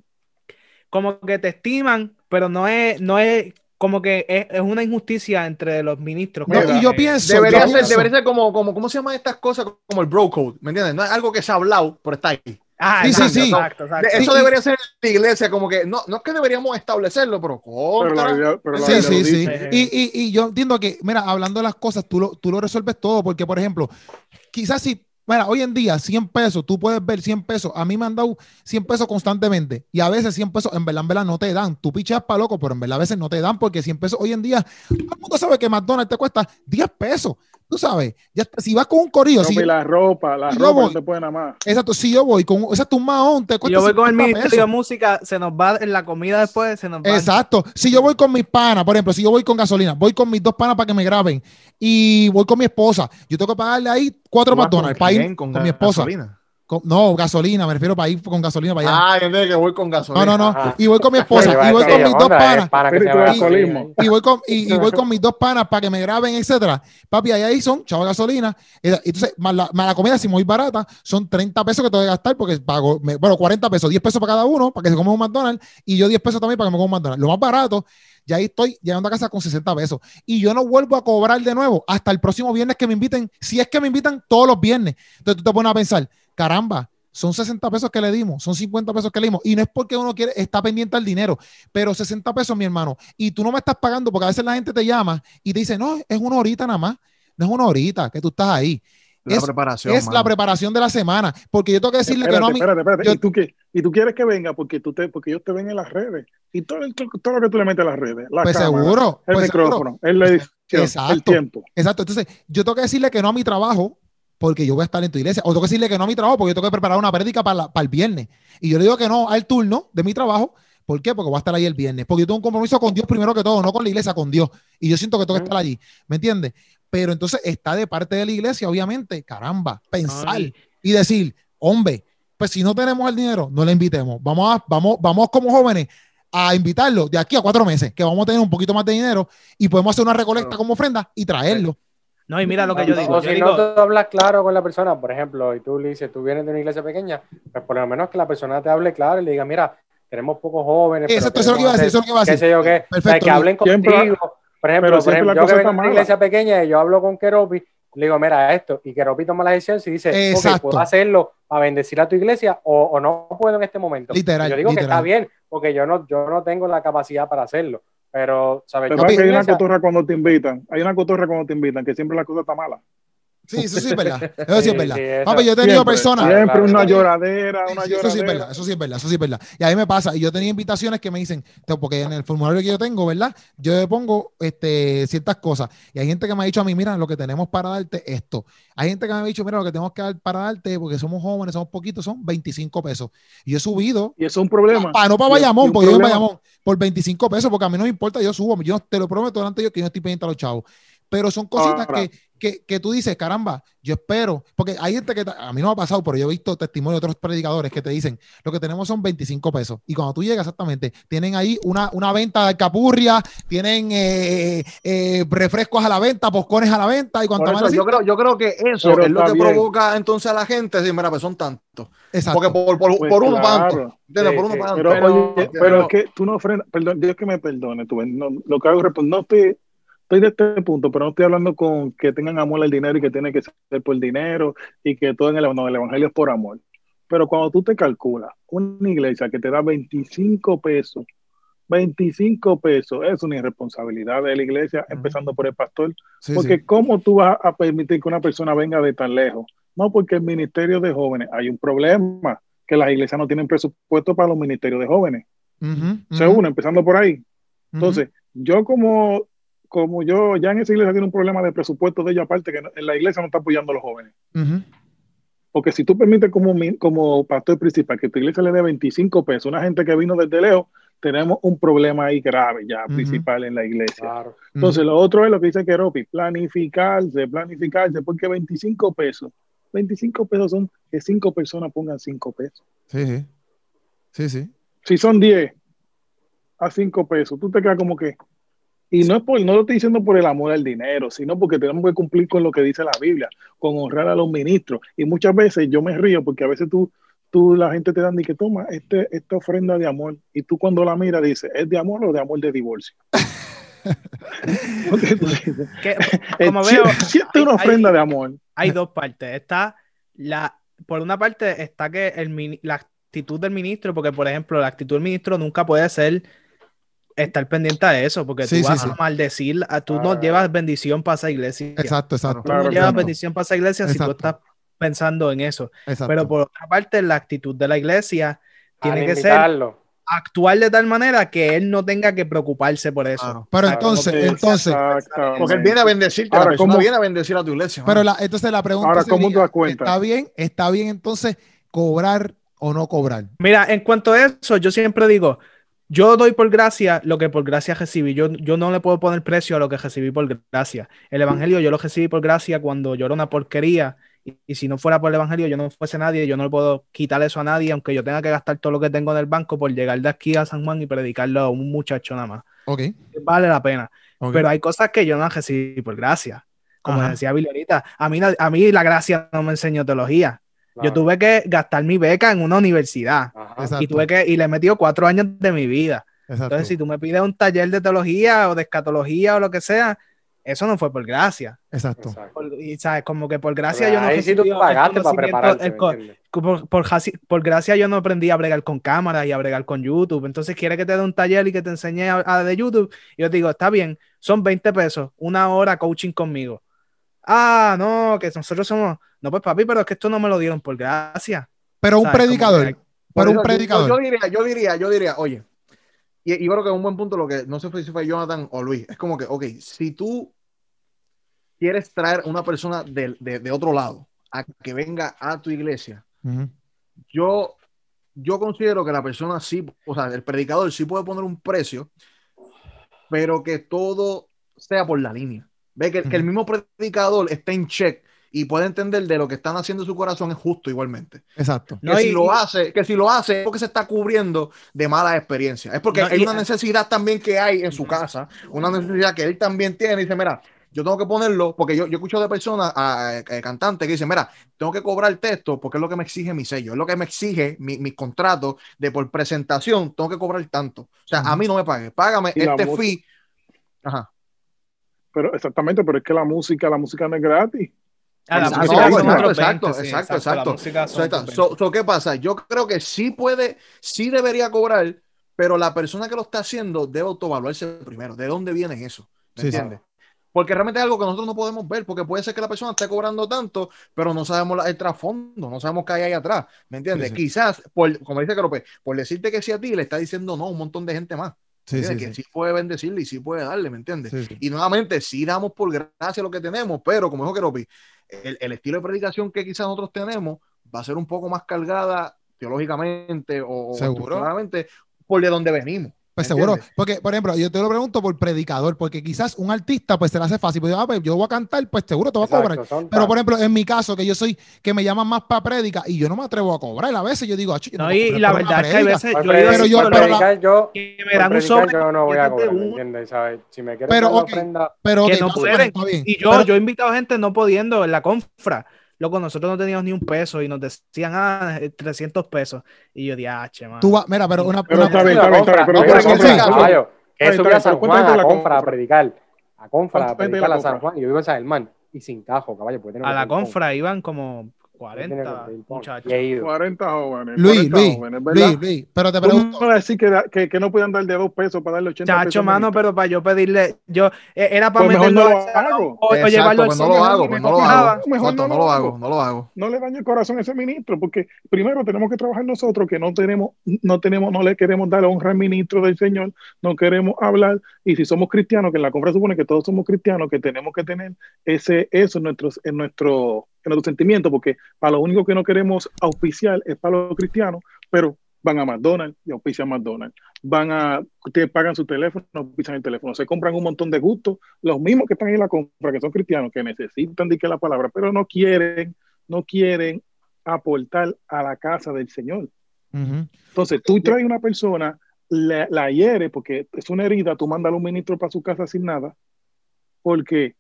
como que te estiman, pero no es, no es como que es, una injusticia entre los ministros. y yo pienso. Debería, ser, debería ser como, como, ¿cómo se llaman estas cosas? Como el bro code, ¿me entiendes? No es algo que se ha hablado, pero está ahí. Ah, sí, sí, sí. Eso debería ser la iglesia, como que no, no es que deberíamos establecerlo, pero sí, sí, sí. Y, y, y, yo entiendo que, mira, hablando de las cosas, tú lo, tú lo resuelves todo, porque, por ejemplo, quizás si Mira, hoy en día 100 pesos, tú puedes ver 100 pesos. A mí me han dado 100 pesos constantemente y a veces 100 pesos en verdad, en verdad no te dan. Tú pichas para loco, pero en verdad a veces no te dan porque 100 pesos hoy en día, todo el mundo sabe que McDonald's te cuesta 10 pesos. Tú sabes, ya, si vas con un corillo. No, si, la ropa, la ropa no te puede nada más. Exacto, si yo voy con, exacto, un mahón, te cuesta. yo voy con el ministerio de música, se nos va en la comida después, se nos va. Exacto, si yo voy con mis panas, por ejemplo, si yo voy con gasolina, voy con mis dos panas para que me graben y voy con mi esposa, yo tengo que pagarle ahí cuatro McDonald's para ir con, mi esposa no, gasolina, me refiero para ir con gasolina para allá. Ah, yo que voy con gasolina. No, no, no. Y voy con mi esposa, y voy con mis dos panas. Y, voy con, y, voy con mis dos panas para que me graben, etcétera. Papi, ahí son, chavo gasolina. Entonces, más la, comida, si muy barata, son 30 pesos que tengo que gastar porque pago, bueno, 40 pesos, 10 pesos para cada uno, para que se coma un McDonald's, y yo 10 pesos también para que me coma un McDonald's. Lo más barato, ya ahí estoy llegando a casa con 60 pesos. Y yo no vuelvo a cobrar de nuevo hasta el próximo viernes que me inviten, si es que me invitan todos los viernes. Entonces tú te pones a pensar, caramba, son 60 pesos que le dimos, son 50 pesos que le dimos. Y no es porque uno quiere, está pendiente al dinero, pero 60 pesos, mi hermano. Y tú no me estás pagando porque a veces la gente te llama y te dice, no, es una horita nada más. No es una horita que tú estás ahí. La es, preparación, es la preparación de la semana. Porque yo tengo que decirle que no a mí. Espérate, espérate. ¿Y, tú qué? y tú quieres que venga porque, tú te, porque ellos te ven en las redes. Y todo, todo lo que tú le metes a las redes. La pues seguro. El pues micrófono, el edición, exacto, el tiempo. Exacto. Entonces, yo tengo que decirle que no a mi trabajo porque yo voy a estar en tu iglesia. O tengo que decirle que no a mi trabajo porque yo tengo que preparar una prédica para, para el viernes. Y yo le digo que no al turno de mi trabajo. ¿Por qué? Porque voy a estar ahí el viernes. Porque yo tengo un compromiso con Dios primero que todo, no con la iglesia, con Dios. Y yo siento que tengo que estar allí. ¿Me entiendes? Pero entonces está de parte de la iglesia, obviamente, caramba, pensar y decir, hombre, pues si no tenemos el dinero, no le invitemos. Vamos, a, vamos, vamos como jóvenes a invitarlo de aquí a cuatro meses, que vamos a tener un poquito más de dinero y podemos hacer una recolecta como ofrenda y traerlo. No, y mira lo que yo digo. O si no tú hablas claro con la persona, por ejemplo, y tú le dices, tú vienes de una iglesia pequeña, pues por lo menos que la persona te hable claro y le diga, mira, tenemos pocos jóvenes. Eso, es lo que iba a decir, eso es lo que iba a decir. Qué sé yo qué. Perfecto. que hablen contigo. Por ejemplo, por ejemplo yo que vengo de una iglesia pequeña y yo hablo con Keropi, le digo, mira, esto, y Keropi toma la decisión si dice, ok, puedo hacerlo para bendecir a tu iglesia o, o no puedo en este momento. Literal, yo digo que está bien, porque yo no, yo no tengo la capacidad para hacerlo. Pero, ¿sabes? Pero hay una cotorra cuando te invitan, hay una cotorra cuando te invitan, que siempre la cosa está mala. Sí, eso sí es verdad. Eso sí es verdad. Papi, yo he tenido personas. Siempre una lloradera, una lloradera. Eso sí es verdad, eso sí es verdad, eso sí es verdad. Y a mí me pasa, y yo tenía invitaciones que me dicen, porque en el formulario que yo tengo, ¿verdad? Yo le pongo este, ciertas cosas. Y hay gente que me ha dicho a mí, mira, lo que tenemos para darte esto. Hay gente que me ha dicho, mira, lo que tenemos que dar para darte, porque somos jóvenes, somos poquitos, son 25 pesos. Y yo he subido. Y eso es un problema. Para, no para Bayamón, porque yo en Bayamón, por 25 pesos, porque a mí no me importa, yo subo. Yo te lo prometo delante de ellos que yo estoy pendiente a los chavos pero son cositas que, que, que, tú dices, caramba, yo espero, porque hay gente que a mí no me ha pasado, pero yo he visto testimonios de otros predicadores que te dicen, lo que tenemos son 25 pesos. Y cuando tú llegas exactamente, tienen ahí una, una venta de capurria, tienen eh, eh, refrescos a la venta, poscones a la venta y cuanto más. Yo creo, yo creo que eso es lo que provoca entonces a la gente decir, mira, pues son tantos. Exacto. Porque por, por, pues por uno por uno tanto. Pero, pero, es que tú no frenas, perdón, Dios que me perdone, tú, no, lo que hago es no estoy estoy de este punto, pero no estoy hablando con que tengan amor al dinero y que tiene que ser por dinero y que todo en el, no, el evangelio es por amor. Pero cuando tú te calculas una iglesia que te da 25 pesos, 25 pesos es una irresponsabilidad de la iglesia, empezando por el pastor. porque ¿cómo tú vas a permitir que una persona venga de tan lejos? No, porque el ministerio de jóvenes, hay un problema, que las iglesias no tienen presupuesto para los ministerios de jóvenes. Según, empezando por ahí. Entonces, yo como como yo, ya en esa iglesia tiene un problema de presupuesto de ella aparte, que en la iglesia no está apoyando a los jóvenes. Porque si tú permites como, como pastor principal que tu iglesia le dé 25 pesos a una gente que vino desde lejos, tenemos un problema ahí grave ya principal en la iglesia. Entonces, lo otro es lo que dice Keropi, planificarse, planificarse, porque 25 pesos, 25 pesos son que 5 personas pongan 5 pesos. Sí, sí, sí. Si son 10 a 5 pesos, tú te quedas como que, y no, es por, no lo estoy diciendo por el amor al dinero, sino porque tenemos que cumplir con lo que dice la Biblia, con honrar a los ministros. Y muchas veces yo me río porque a veces tú, tú la gente te dan y que toma este, esta ofrenda de amor. Y tú cuando la miras dices, ¿es de amor o de amor de divorcio? como veo, siente una ofrenda de amor. Hay dos partes. Está la, por una parte está que el, la actitud del ministro, porque por ejemplo la actitud del ministro nunca puede ser estar pendiente de eso, porque tú vas a maldecir, a, tú no llevas bendición para esa iglesia. Exacto, exacto. Tú no llevas bendición para esa iglesia si tú estás pensando en eso. Pero por otra parte, la actitud de la iglesia tiene que ser actuar de tal manera que él no tenga que preocuparse por eso. Pero entonces, entonces, porque él viene a bendecirte, Ahora, ¿cómo viene a bendecir a tu iglesia? Pero la, entonces la pregunta Ahora, ¿cómo sería, cuenta? ¿está bien? ¿Está bien entonces cobrar o no cobrar? Mira, en cuanto a eso, yo siempre digo, yo doy por gracia lo que por gracia recibí. Yo, yo no le puedo poner precio a lo que recibí por gracia. El Evangelio yo lo recibí por gracia cuando yo era una porquería. Y, si no fuera por el Evangelio, yo no fuese nadie. Yo no le puedo quitar eso a nadie, aunque yo tenga que gastar todo lo que tengo en el banco por llegar de aquí a San Juan y predicarlo a un muchacho nada más. Ok. Vale la pena. Pero hay cosas que yo no recibí por gracia. Como decía Billy a mí, a mí la gracia no me enseñó teología. Yo tuve que gastar mi beca en una universidad y tuve que y le he metido cuatro años de mi vida. Entonces, si tú me pides un taller de teología o de escatología o lo que sea, eso no fue por gracia. Exacto. y sabes, como que por gracia yo no ahí sí tú pagaste para prepararte. por, por, gracia yo no aprendí a bregar con cámara y a bregar con YouTube. Entonces quiere que te dé un taller y que te enseñe a, de YouTube. Y yo digo, está bien, son 20 pesos, una hora coaching conmigo. Ah, no, que nosotros somos no, pues papi, pero es que esto no me lo dieron por gracia. Pero un predicador. pero un predicador. Yo, diría, yo diría, yo diría, oye, y, y, creo que es un buen punto lo que, no sé si fue Jonathan o Luis, es como que, ok, si tú quieres traer una persona de, de, otro lado a que venga a tu iglesia, yo, yo considero que la persona sí, o sea, el predicador sí puede poner un precio, pero que todo sea por la línea. Ve que, que el mismo predicador esté en check y puede entender de lo que están haciendo su corazón es justo igualmente. Exacto. Que, si, lo hace, que si lo hace es porque se está cubriendo de malas experiencias. Es porque hay una necesidad también que hay en su casa, una necesidad que él también tiene. Y dice, mira, yo tengo que ponerlo, porque yo, yo escucho de personas, a, cantantes que dicen, mira, tengo que cobrar el texto porque es lo que me exige mi sello, es lo que me exige mi, mi contrato de por presentación, tengo que cobrar tanto. O sea, a mí no me pague, págame este fee. Ajá. Pero exactamente, pero es que la música, la música no es gratis. Ah, exacto, exacto, exacto, exacto, ¿Qué pasa? Yo creo que sí puede, sí debería cobrar, pero la persona que lo está haciendo debe autovaluarse primero. ¿De dónde viene eso? ¿Me entiendes? porque realmente es algo que nosotros no podemos ver, porque puede ser que la persona esté cobrando tanto, pero no sabemos el trasfondo, no sabemos qué hay ahí atrás, ¿me entiendes? Quizás, por, como dice Crope, por decirte que sí a ti, le está diciendo no a un montón de gente más. Sí, que sí. puede bendecirle y sí puede darle, ¿me entiendes? Y nuevamente, sí damos por gracia lo que tenemos, pero como dijo Keropi, el, el estilo de predicación que quizás nosotros tenemos va a ser un poco más cargada teológicamente o, ¿Seguro? por de donde venimos. Pues seguro, porque por ejemplo, yo te lo pregunto por predicador, porque quizás un artista pues se le hace fácil, pues, ah, pues yo voy a cantar, pues seguro te voy a cobrar. Pero por ejemplo, en mi caso, que yo soy, que me llaman más para predica y yo no me atrevo a cobrar, a veces yo digo, ah, no, y, la verdad es que a veces yo, pero yo, pero yo, que me dan un sobre, yo no voy a cobrar, ¿me entiendes? ¿sabes? Si me quieres pero, okay, pero que no pueden. Y yo, yo he invitado a gente no pudiendo en la confra Loco, nosotros no teníamos ni un peso y nos decían, ah, 300 pesos. Y yo dije, ah, che, man. Tú vas, mira, pero una. Pero está bien, está bien, pero eso a San Juan a confra a predicar. A confra a predicar a San Juan. Yo vivo en San Germán y sin cajo, caballo. A la confra iban como 40 muchachos. 40 jóvenes. Luis, Luis, Luis, Luis, pero te pregunto. No decir que, que, que, no puedan dar de dos pesos para darle 80 Chacho, pesos. mano, pero para yo pedirle, yo, e, era para pues meterlo no lo hago. O, o llevarlo pues no lo hago, pues no lo hago. Mejor no, no, lo hago, no lo hago. No le daño el corazón a ese ministro, porque primero tenemos que trabajar nosotros, que no tenemos, no tenemos, no le queremos dar honra al ministro del Señor, no queremos hablar, y si somos cristianos, que en la compra supone que todos somos cristianos, que tenemos que tener ese, eso en nuestro, en nuestro en nuestro sentimiento, porque para lo único que no queremos auspiciar es para los cristianos, pero van a McDonald's y auspician McDonald's. Van a, ustedes pagan su teléfono, auspician el teléfono. Se compran un montón de gustos, los mismos que están en la compra, que son cristianos, que necesitan de que la palabra, pero no quieren, no quieren aportar a la casa del Señor. Entonces, tú traes una persona, la, la hiere, porque es una herida, tú mandas a un ministro para su casa sin nada, porque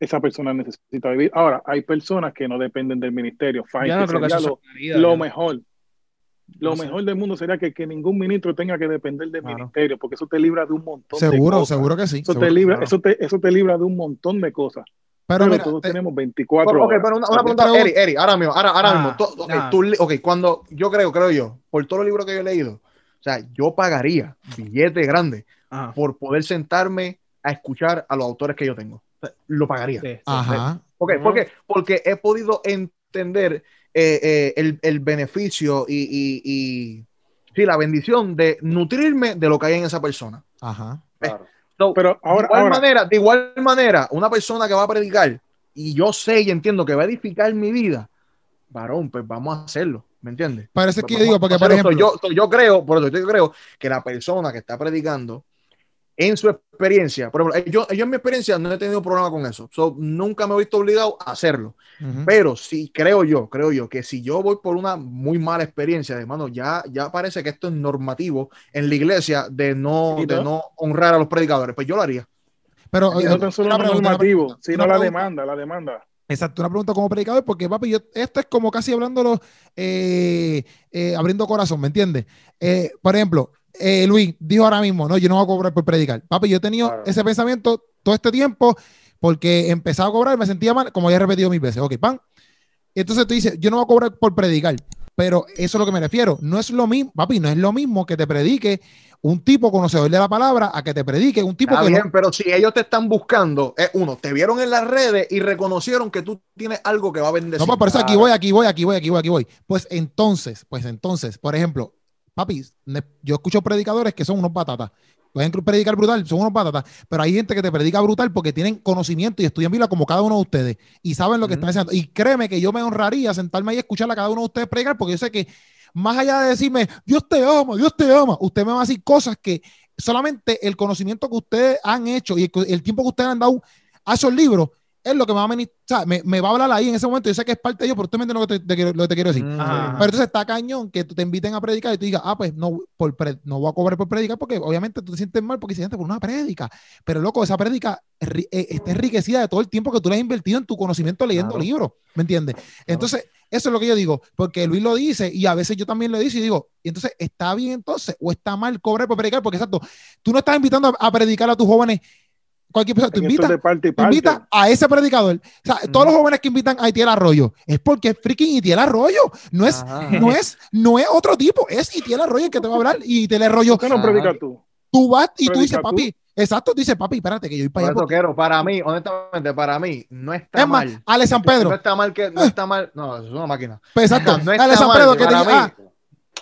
esa persona necesita vivir. Ahora, hay personas que no dependen del ministerio. lo, mejor. Lo mejor del mundo sería que, que, ningún ministro tenga que depender del ministerio, porque eso te libra de un montón seguro, de cosas. Seguro que sí. Eso, te libra, eso, te, eso te libra de un montón de cosas. Pero, todos tenemos 24 okay, pero una, pregunta, Eri, Eri, ahra mismo, ahora, ahora mismo. Ah, tú, okay, cuando yo creo, creo yo, por todos los libros que yo he leído, o sea, yo pagaría billetes grandes por poder sentarme a escuchar a los autores que yo tengo lo pagaría. Ajá. ¿Por qué? Porque he podido entender eh, eh, el, el, beneficio y, y, y sí, la bendición de nutrirme de lo que hay en esa persona. Ajá. Pero ahora, de, igual Manera, de igual manera, una persona que va a predicar y yo sé y entiendo que va a edificar mi vida, varón, pues vamos a hacerlo. ¿Me entiendes? Parece pues que yo digo, porque por ejemplo, yo, yo creo, por eso yo creo que la persona que está predicando en su experiencia, por ejemplo, yo, yo en mi experiencia no he tenido problema con eso, nunca me he visto obligado a hacerlo, pero sí creo yo, creo yo que si yo voy por una muy mala experiencia, hermano, ya, ya parece que esto es normativo en la iglesia de no, de no honrar a los predicadores, pues yo lo haría. Pero no eh, tan solo normativo, sino la demanda, la demanda. Exacto, una pregunta como predicador, porque papi, yo, esto es como casi hablándolo, eh, eh, abriendo corazón, ¿me entiendes? por ejemplo, eh, Luis dijo ahora mismo, no, yo no voy a cobrar por predicar. Papi, yo he tenido ese pensamiento todo este tiempo porque empezaba a cobrar y me sentía mal, como ya he repetido mil veces. Ok, pan. Entonces tú dices, yo no voy a cobrar por predicar, pero eso es lo que me refiero. No es lo mismo, papi, no es lo mismo que te predique un tipo conocedor de la palabra a que te predique un tipo que bien, pero si ellos te están buscando, es uno, te vieron en las redes y reconocieron que tú tienes algo que va a bendecir. No, pues por eso aquí voy, aquí voy, aquí voy, aquí voy, aquí voy. Pues entonces, pues entonces, por ejemplo, papi, yo escucho predicadores que son unos patatas. Pueden predicar brutal, son unos patatas, pero hay gente que te predica brutal porque tienen conocimiento y estudian Biblia como cada uno de ustedes y saben lo que están haciendo. Y créeme que yo me honraría sentarme ahí y escuchar a cada uno de ustedes predicar porque yo sé que más allá de decirme, Dios te ama, Dios te ama, usted me va a decir cosas que solamente el conocimiento que ustedes han hecho y el, el tiempo que ustedes han dado a esos libros es lo que me va a venir, o sea, me, me, va a hablar ahí en ese momento. Yo sé que es parte de ellos, pero usted me entiende lo que te, lo que te quiero decir. Mm. Pero entonces está cañón que te inviten a predicar y tú digas, ah, pues no, por no voy a cobrar por predicar porque obviamente tú te sientes mal porque se siente por una prédica. Pero loco, esa prédica eh, está enriquecida de todo el tiempo que tú le has invertido en tu conocimiento leyendo libros, ¿me entiendes? Entonces, eso es lo que yo digo, porque Luis lo dice y a veces yo también lo digo y digo, y entonces, ¿está bien entonces o está mal cobrar por predicar? Porque exacto, tú no estás invitando a predicar a tus jóvenes cualquier persona, tú invitas a ese predicador. O sea, todos los jóvenes que invitan a Itiel Arroyo es porque es freaking Itiel Arroyo. No es, no es, no es otro tipo, es Itiel Arroyo el que te va a hablar y Itiel Arroyo. ¿Qué no predicas tú? Tú vas y tú dices, papi, Exacto, dice papi, espérate que yo voy para allá. Quiero, para mí, honestamente, para mí, no está es mal. Ale San Pedro. No está mal que, no está mal, no, es una máquina. Pues exacto, no Ale San Pedro que te ah.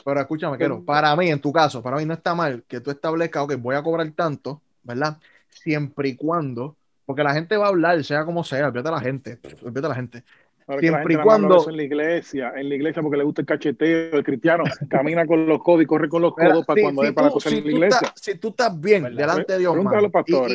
Pero escúchame, quiero, para mí, en tu caso, para mí no está mal que tú establezcas, ok, voy a cobrar tanto, ¿verdad? Siempre y cuando, porque la gente va a hablar, sea como sea, olvídate la gente, olvídate la gente. Siempre y cuando. En la iglesia, en la iglesia porque le gusta el cacheteo, el cristiano camina con los codos y corre con los codos para cuando es para coser en la iglesia. si tú estás bien delante de Dios,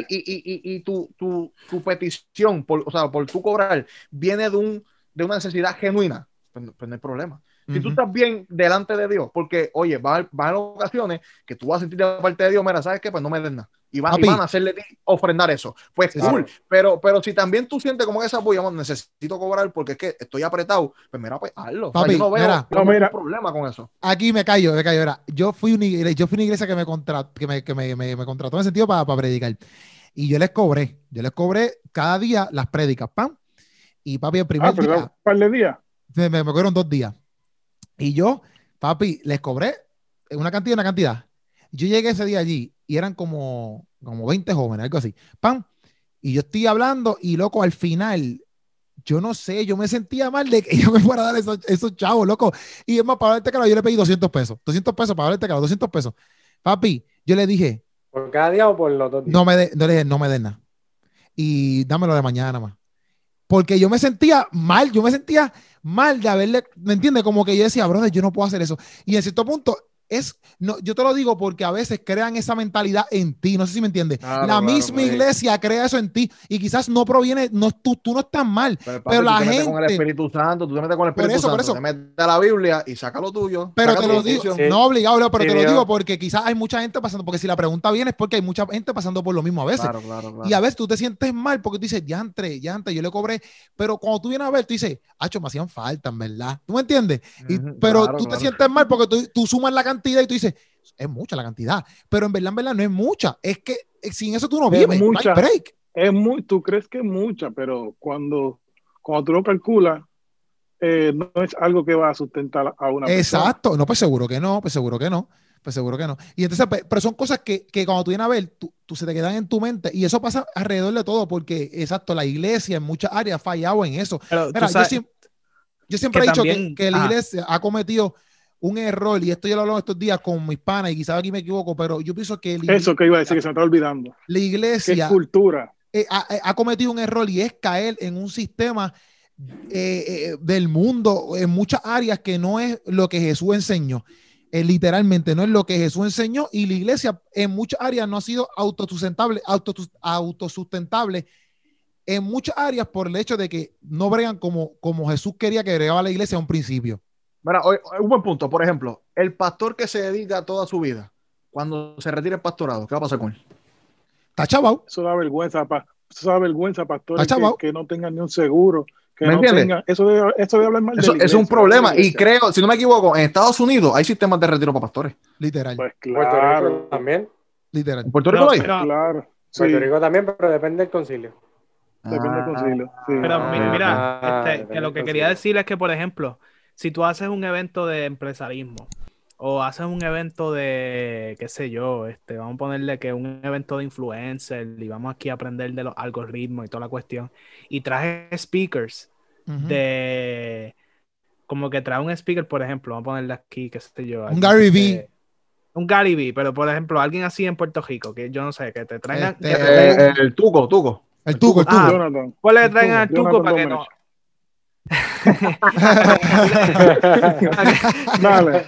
y, y, y, y, tu, tu, tu, petición, por, o sea, por tu cobrar, viene de, un, de una necesidad genuina, pues, pues no hay problema. Si tú estás bien delante de Dios, porque, oye, van a haber ocasiones que tú vas a sentir de parte de Dios, mira, ¿sabes qué? Pues no me des nada y van, a hacerle ofrendar eso. Pues cool, pero, pero si también tú sientes como que esa apoyo, necesito cobrar porque es que estoy apretado, pues mira, pues hazlo. yo no veo, mira, problema con eso. Aquí me callo, me callo. yo fui una iglesia, yo fui una iglesia que me, contrató, que me, que me, me, contrató en ese sentido para, predicar. Y yo les cobré, yo les cobré cada día las prédicas, pam. Y papi, el primer ah, día. ¿Un par de días? Me, me, me dos días. Y yo, papi, les cobré una cantidad, una cantidad. Yo llegué ese día allí y eran como, como 20 jóvenes, algo así. ¡Pam! Y yo estoy hablando y loco, al final, yo no sé, yo me sentía mal de que yo me fuera a dar esos, esos chavos, loco. Y es más, para el teclado yo le pedí 200 pesos. 200 pesos para el teclado, 200 pesos. Papi, yo le dije. ¿Por cada día o por los dos días? No me, de, no le dije, no me den nada. Y dámelo de mañana más. Porque yo me sentía mal, yo me sentía mal de haberle, ¿me entiendes? Como que yo decía, brother, yo no puedo hacer eso. Y en cierto punto, es, no, yo te lo digo porque a veces crean esa mentalidad en ti, no sé si me entiendes. la misma iglesia crea eso en ti y quizás no proviene, no, tú, tú no estás mal, pero, la gente... con el Espíritu Santo, tú te metes con el Espíritu Santo, eso. te metes a la Biblia y saca lo tuyo. Pero te lo digo, no obligado, pero te lo digo porque quizás hay mucha gente pasando, porque si la pregunta viene es porque hay mucha gente pasando por lo mismo a veces. y a veces tú te sientes mal porque tú dices, ya entre, ya entre, yo le cobré, pero cuando tú vienes a ver, tú dices, hacho, me hacían falta, en verdad. ¿Tú me entiendes? pero tú te sientes mal porque tú, tú sumas la cantidad y tú dices, es mucha la cantidad, pero en verdad, en verdad no es mucha, es que eh, sin eso tú no vives, mucha, break. Es muy, tú crees que es mucha, pero cuando, cuando tú lo calculas, eh, no es algo que va a sustentar a una Exacto, no, pues seguro que no, pues seguro que no. Pues seguro que no. Y entonces, pues, pero son cosas que, que cuando tú vienes a ver, tú, tú, se te quedan en tu mente. Y eso pasa alrededor de todo, porque, exacto, la iglesia en muchas áreas ha fallado en eso. yo, siempre, he dicho que, que, la iglesia ha cometido un error, y esto ya lo hablamos estos días con mis panas, y quizás aquí me equivoco, pero yo pienso que... Eso que iba a decir, que se me está olvidando. La iglesia... cultura. Eh, ha, cometido un error y es caer en un sistema eh, eh, del mundo en muchas áreas que no es lo que Jesús enseñó. literalmente no es lo que Jesús enseñó y la iglesia en muchas áreas no ha sido autosustentable, autosustentable en muchas áreas por el hecho de que no bregan como, como Jesús quería que bregaba la iglesia a un principio. Mira, un buen punto. Por ejemplo, el pastor que se dedica toda su vida, cuando se retire el pastorado, ¿qué va a pasar con él? Está chaval. Eso da vergüenza, pa, eso da vergüenza, pastores que, que, no tengan ni un seguro. Que ¿Me no entiendes? eso, de, eso hablar mal eso, de Es un problema. Y creo, si no me equivoco, en Estados Unidos hay sistemas de retiro para pastores. Literal. Pues claro. Puerto Rico también. Literal. ¿En Puerto Rico no, hay? Claro. Puerto Rico también, pero depende del concilio. Depende del concilio. Sí. Pero mira, ah, este, que lo que quería decir es que, por ejemplo, si tú haces un evento de empresarismo o haces un evento de, qué sé yo, este, vamos a ponerle que un evento de influencer y vamos aquí a aprender de los algoritmos y toda la cuestión, y traes speakers de, como que trae un speaker, por ejemplo, vamos a ponerle aquí, qué sé yo. Un Gary Vee. Un Gary Vee, pero por ejemplo, alguien así en Puerto Rico, que yo no sé, que te traigan... Este, el tuco, tuco. El tuco, el tuco. Ah, ¿Cuál le traen al tuco para que no? Dale.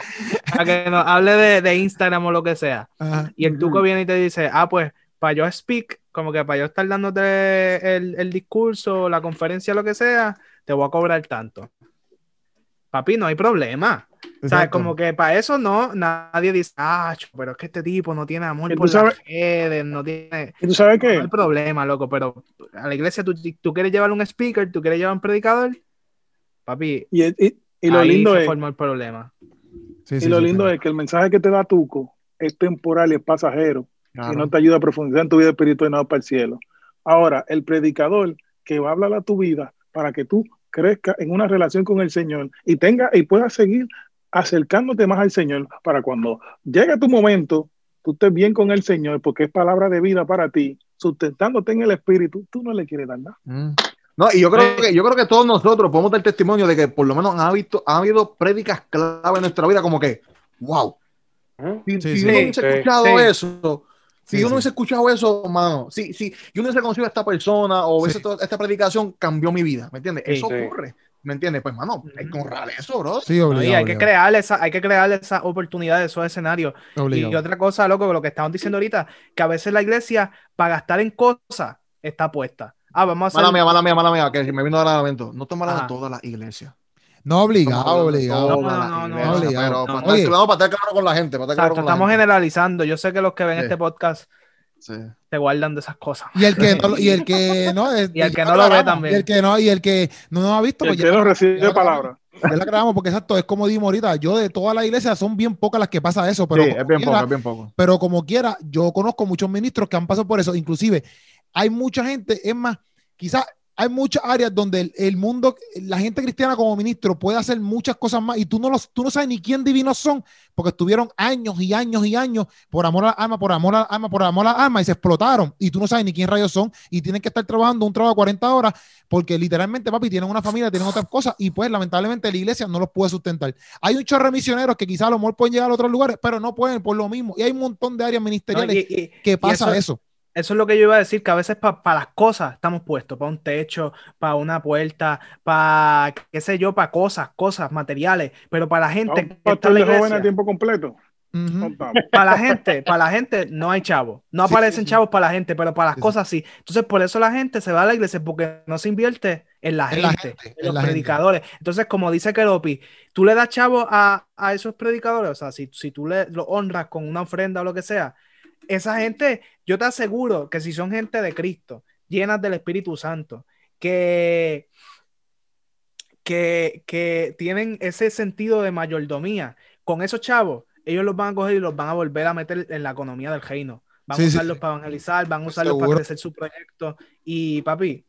A que nos hable de, de, Instagram o lo que sea. Y el tuco viene y te dice, ah, pues, para yo speak, como que para yo estar dándote el, el discurso, la conferencia, lo que sea, te voy a cobrar tanto. Papi, no hay problema. O sea, como que para eso no, nadie dice, ah, pero es que este tipo no tiene amor por las redes, no tiene. ¿Y tú sabes qué? No hay problema, loco, pero a la iglesia tú, tú quieres llevar un speaker, tú quieres llevar un predicador, Papi, y, y, lo lindo es. el problema. y lo lindo es que el mensaje que te da Tuco es temporal y es pasajero. Y no te ayuda a profundizar en tu vida espiritual y nada para el cielo. Ahora, el predicador que va a hablar a tu vida para que tú crezcas en una relación con el Señor y tenga y puedas seguir acercándote más al Señor para cuando llegue tu momento tú estés bien con el Señor, porque es palabra de vida para ti, sustentándote en el Espíritu, tú no le quieres dar nada. Mm. No, y yo creo que yo creo que todos nosotros podemos dar testimonio de que por lo menos ha, visto, ha habido prédicas clave en nuestra vida, como que, wow. Si, uno hubiese escuchado eso, si uno hubiese escuchado eso, mano, si, si yo no hubiese conocido a esta persona o esta predicación, cambió mi vida, ¿me entiendes? Eso ocurre. ¿Me entiendes? Pues, mano, hay que honrar eso, bro. Sí, hay, que crear esa, hay que crear esa oportunidad, esos escenarios. Y otra cosa, loco, lo que estaban diciendo ahorita, que a veces la iglesia, para gastar en cosas, está puesta. Ah, vamos a hacer. Mala mía, mala mía, mala mía, que me vino a lamento. No tomarán de todas las iglesias. No obligado, obligado. No, no, no, Pero para, estar, para estar claro con la gente. Para claro estamos generalizando. Yo sé que los que ven este podcast te guardan de esas cosas. Y el que no, y el que no, y el que no lo ve también. Y el que no, y el que no nos ha visto. Y el pues que no recibe palabra. Ya la grabamos porque exacto, es como dimos ahorita. Yo de toda la iglesia son bien pocas las que pasa eso. Pero sí, es bien poco, es bien poco. Pero como quiera, yo conozco muchos ministros que han pasado por eso. Inclusive, hay mucha gente, es más, quizás hay muchas áreas donde el, mundo, la gente cristiana como ministro puede hacer muchas cosas más y tú no, los, tú no sabes ni quién divinos son porque estuvieron años y años y años por amor al alma, por amor al alma, por amor al alma y se explotaron y tú no sabes ni quién rayos son y tienen que estar trabajando un trabajo de 40 horas porque literalmente, papi, tienen una familia, tienen otras cosas y pues lamentablemente la iglesia no los puede sustentar. Hay un chorro de misioneros que quizás a lo mejor pueden llegar a otros lugares, pero no pueden por lo mismo y hay un montón de áreas ministeriales que pasa eso eso es lo que yo iba a decir, que a veces para las cosas estamos puestos, para un techo, para una puerta, para, qué sé yo, para cosas, cosas, materiales, pero para la gente... que está en la joven a tiempo completo. Para la gente, para la gente no hay chavos. No aparecen chavos para la gente, pero para las cosas sí. Entonces, por eso la gente se va a la iglesia, porque no se invierte en la, gente, en los predicadores. Entonces, como dice Keropi, tú le das chavos a, a, esos predicadores, o sea, si, si tú le, lo honras con una ofrenda o lo que sea, esa gente, yo te aseguro que si son gente de Cristo, llenas del Espíritu Santo, que, que, que tienen ese sentido de mayordomía, con esos chavos, ellos los van a coger y los van a volver a meter en la economía del reino. Van a usarlos para evangelizar, van a usarlos para crecer su proyecto. Y papi,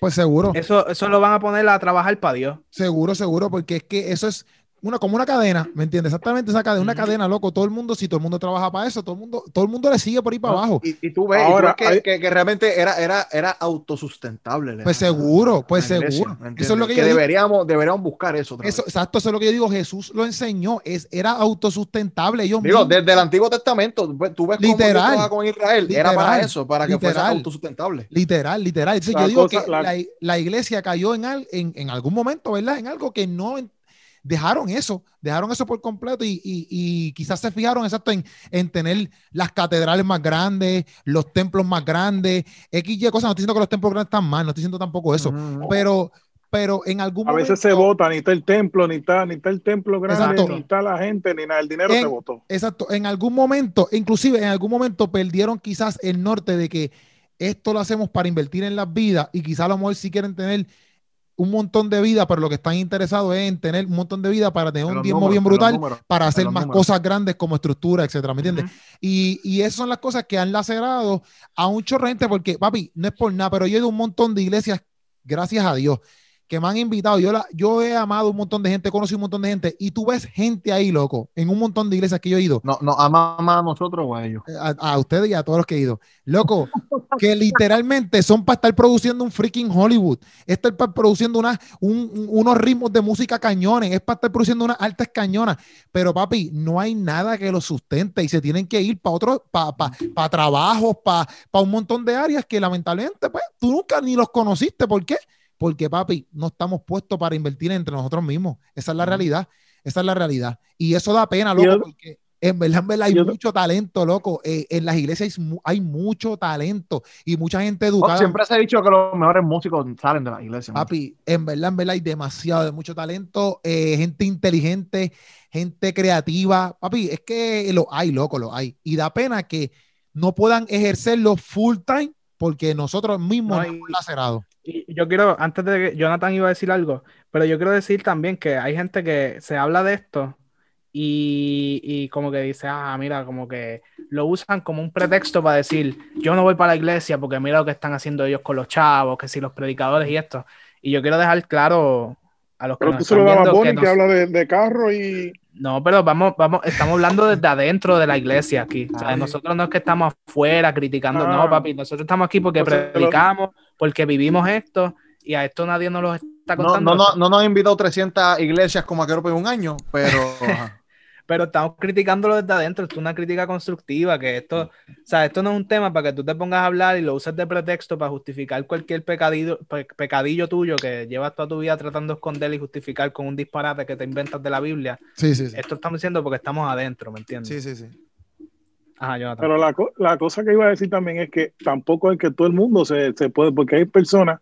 pues seguro. Eso, eso lo van a poner a trabajar para Dios. Seguro, seguro, porque es que eso es, una, como una cadena, ¿me entiendes? Exactamente esa cadena, una cadena, loco. Todo el mundo, si todo el mundo trabaja para eso, todo el mundo, todo el mundo le sigue por ahí para abajo. Y, tú ves, Ahora, que, que, realmente era, era, era autosustentable. Pues seguro, pues seguro. eso es lo que, deberíamos, deberíamos buscar eso, exacto, eso es lo que yo digo. Jesús lo enseñó, es, era autosustentable. Ellos digo, desde el Antiguo Testamento, tú ves literal, cómo con Israel, era para eso, para que fuera autosustentable. Literal, literal. Entonces, yo digo que la, la, iglesia cayó en, en, en algún momento, ¿verdad? En algo que no dejaron eso, dejaron eso por completo y, quizás se fijaron exacto en, en, tener las catedrales más grandes, los templos más grandes, XY cosas, no estoy diciendo que los templos grandes están mal, no estoy diciendo tampoco eso, pero, pero en algún momento... A veces se vota, ni está el templo, ni está, ni está el templo grande, ni está la gente, ni nada, el dinero se votó. Exacto, en algún momento, inclusive en algún momento perdieron quizás el norte de que esto lo hacemos para invertir en las vidas y quizás a lo mejor si quieren tener un montón de vida, pero lo que están interesados es en tener un montón de vida para tener un tiempo bien brutal, para hacer más cosas grandes como estructura, etcétera, ¿me entiendes? y, y, esas son las cosas que han lacerado a un chorro gente, porque, papi, no es por nada, pero yo he ido a un montón de iglesias, gracias a Dios, que me han invitado. Yo, la, yo he amado un montón de gente, he conocido un montón de gente, y tú ves gente ahí, loco, en un montón de iglesias que yo he ido. No, no, ama a nosotros o a ellos. A, ustedes y a todos los que he ido. Loco, que literalmente son para estar produciendo un freaking Hollywood. Estar para produciendo una, unos ritmos de música cañones, es para estar produciendo unas altas cañonas. Pero papi, no hay nada que los sustente y se tienen que ir para otros, para pa, trabajos, para un montón de áreas que lamentablemente, pues, tú nunca ni los conociste. ¿Por qué? Porque papi, no estamos puestos para invertir entre nosotros mismos. Esa es la realidad. Esa es la realidad. Y eso da pena, loco, porque en verdad, en verdad hay mucho talento, loco. Eh, en las iglesias hay, mucho talento y mucha gente educada. siempre se ha dicho que los mejores músicos salen de la iglesia. Papi, en verdad, en verdad hay demasiado, de mucho talento, eh, gente inteligente, gente creativa. Papi, es que lo hay, loco, lo hay. Y da pena que no puedan ejercerlo full time porque nosotros mismos no, hemos lacerado. Y yo quiero, antes de que Jonathan iba a decir algo, pero yo quiero decir también que hay gente que se habla de esto y, y, como que dice, ah, mira, como que lo usan como un pretexto para decir, yo no voy para la iglesia porque mira lo que están haciendo ellos con los chavos, que si los predicadores y esto. Y yo quiero dejar claro a los pero que tú se lo dabas a Bonnie que, habla de, de, carro y, No, pero vamos, vamos, estamos hablando desde adentro de la iglesia aquí. O sea, nosotros no es que estamos afuera criticando, no, ah. papi. Nosotros estamos aquí porque predicamos, porque vivimos esto y a esto nadie nos lo está contando. No, no, no, no nos han invitado 300 iglesias como a en un año, pero. pero estamos criticándolo desde adentro, es una crítica constructiva, que esto, o sea, esto no es un tema para que tú te pongas a hablar y lo uses de pretexto para justificar cualquier pecadillo, pecadillo tuyo que llevas toda tu vida tratando de esconder y justificar con un disparate que te inventas de la Biblia. Sí, sí, sí. Esto estamos diciendo porque estamos adentro, ¿me entiendes? Sí, sí, sí. Ajá, Pero la, la, cosa que iba a decir también es que tampoco es que todo el mundo se, se puede, porque hay personas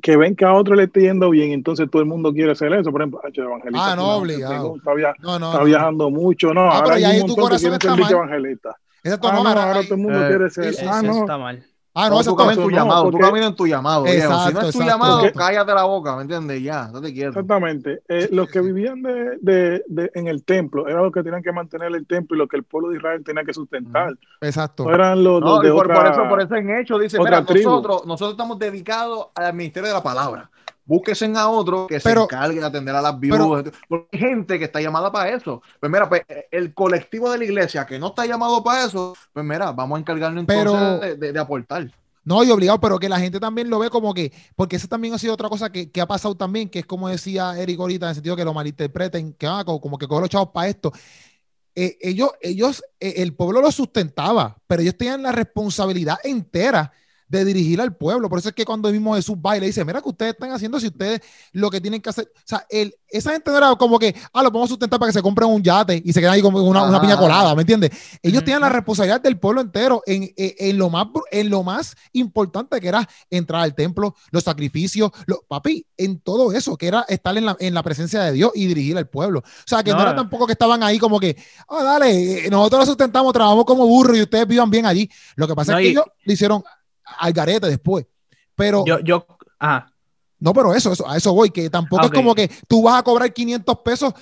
que ven que a otro le está yendo bien, entonces todo el mundo quiere hacer eso. Por ejemplo, evangelista. Ah, no, obligado. Está, viajando mucho, no. Ah, ahora pero ya ahí tu corazón está mal. Evangelista. Exacto, ah, no, ahora, todo el mundo eh, quiere ser. ah, no. está mal. Ah, no, eso tú en tu llamado, tú caminas en tu llamado. Si no es tu llamado, cállate la boca, ¿me entiendes? Ya, no te quiero. Exactamente. Eh, los que vivían de, de, de, en el templo eran los que tenían que mantener el templo y lo que el pueblo de Israel tenía que sustentar. Exacto. No eran los, no, de por, otra, por, eso, por eso en hecho dice, mira, nosotros, nosotros estamos dedicados al ministerio de la palabra búsquese a otro que se encargue de atender a las viudas. porque hay gente que está llamada para eso. Pues mira, pues el colectivo de la iglesia que no está llamado para eso, pues mira, vamos a encargarnos entonces de, aportar. No, y obligado, pero que la gente también lo ve como que, porque eso también ha sido otra cosa que, ha pasado también, que es como decía Eric ahorita, en el sentido que lo malinterpreten, que van como, que cogen los chavos para esto. Eh, ellos, ellos, eh, el pueblo lo sustentaba, pero ellos tenían la responsabilidad entera de dirigir al pueblo. Por eso es que cuando mismo Jesús va y le dice, mira que ustedes están haciendo si ustedes lo que tienen que hacer, o sea, el, esa gente no era como que, ah, lo podemos sustentar para que se compren un yate y se queden ahí con una, piña colada, ¿me entiendes? Ellos tenían la responsabilidad del pueblo entero en, en, lo más, en lo más importante que era entrar al templo, los sacrificios, lo, papi, en todo eso, que era estar en la, en la presencia de Dios y dirigir al pueblo. O sea, que no, era tampoco que estaban ahí como que, ah, dale, eh, nosotros lo sustentamos, trabajamos como burros y ustedes vivan bien allí. Lo que pasa es que ellos le hicieron al garete después. Pero. Yo, yo, No, pero eso, eso, a eso voy, que tampoco es como que tú vas a cobrar 500 pesos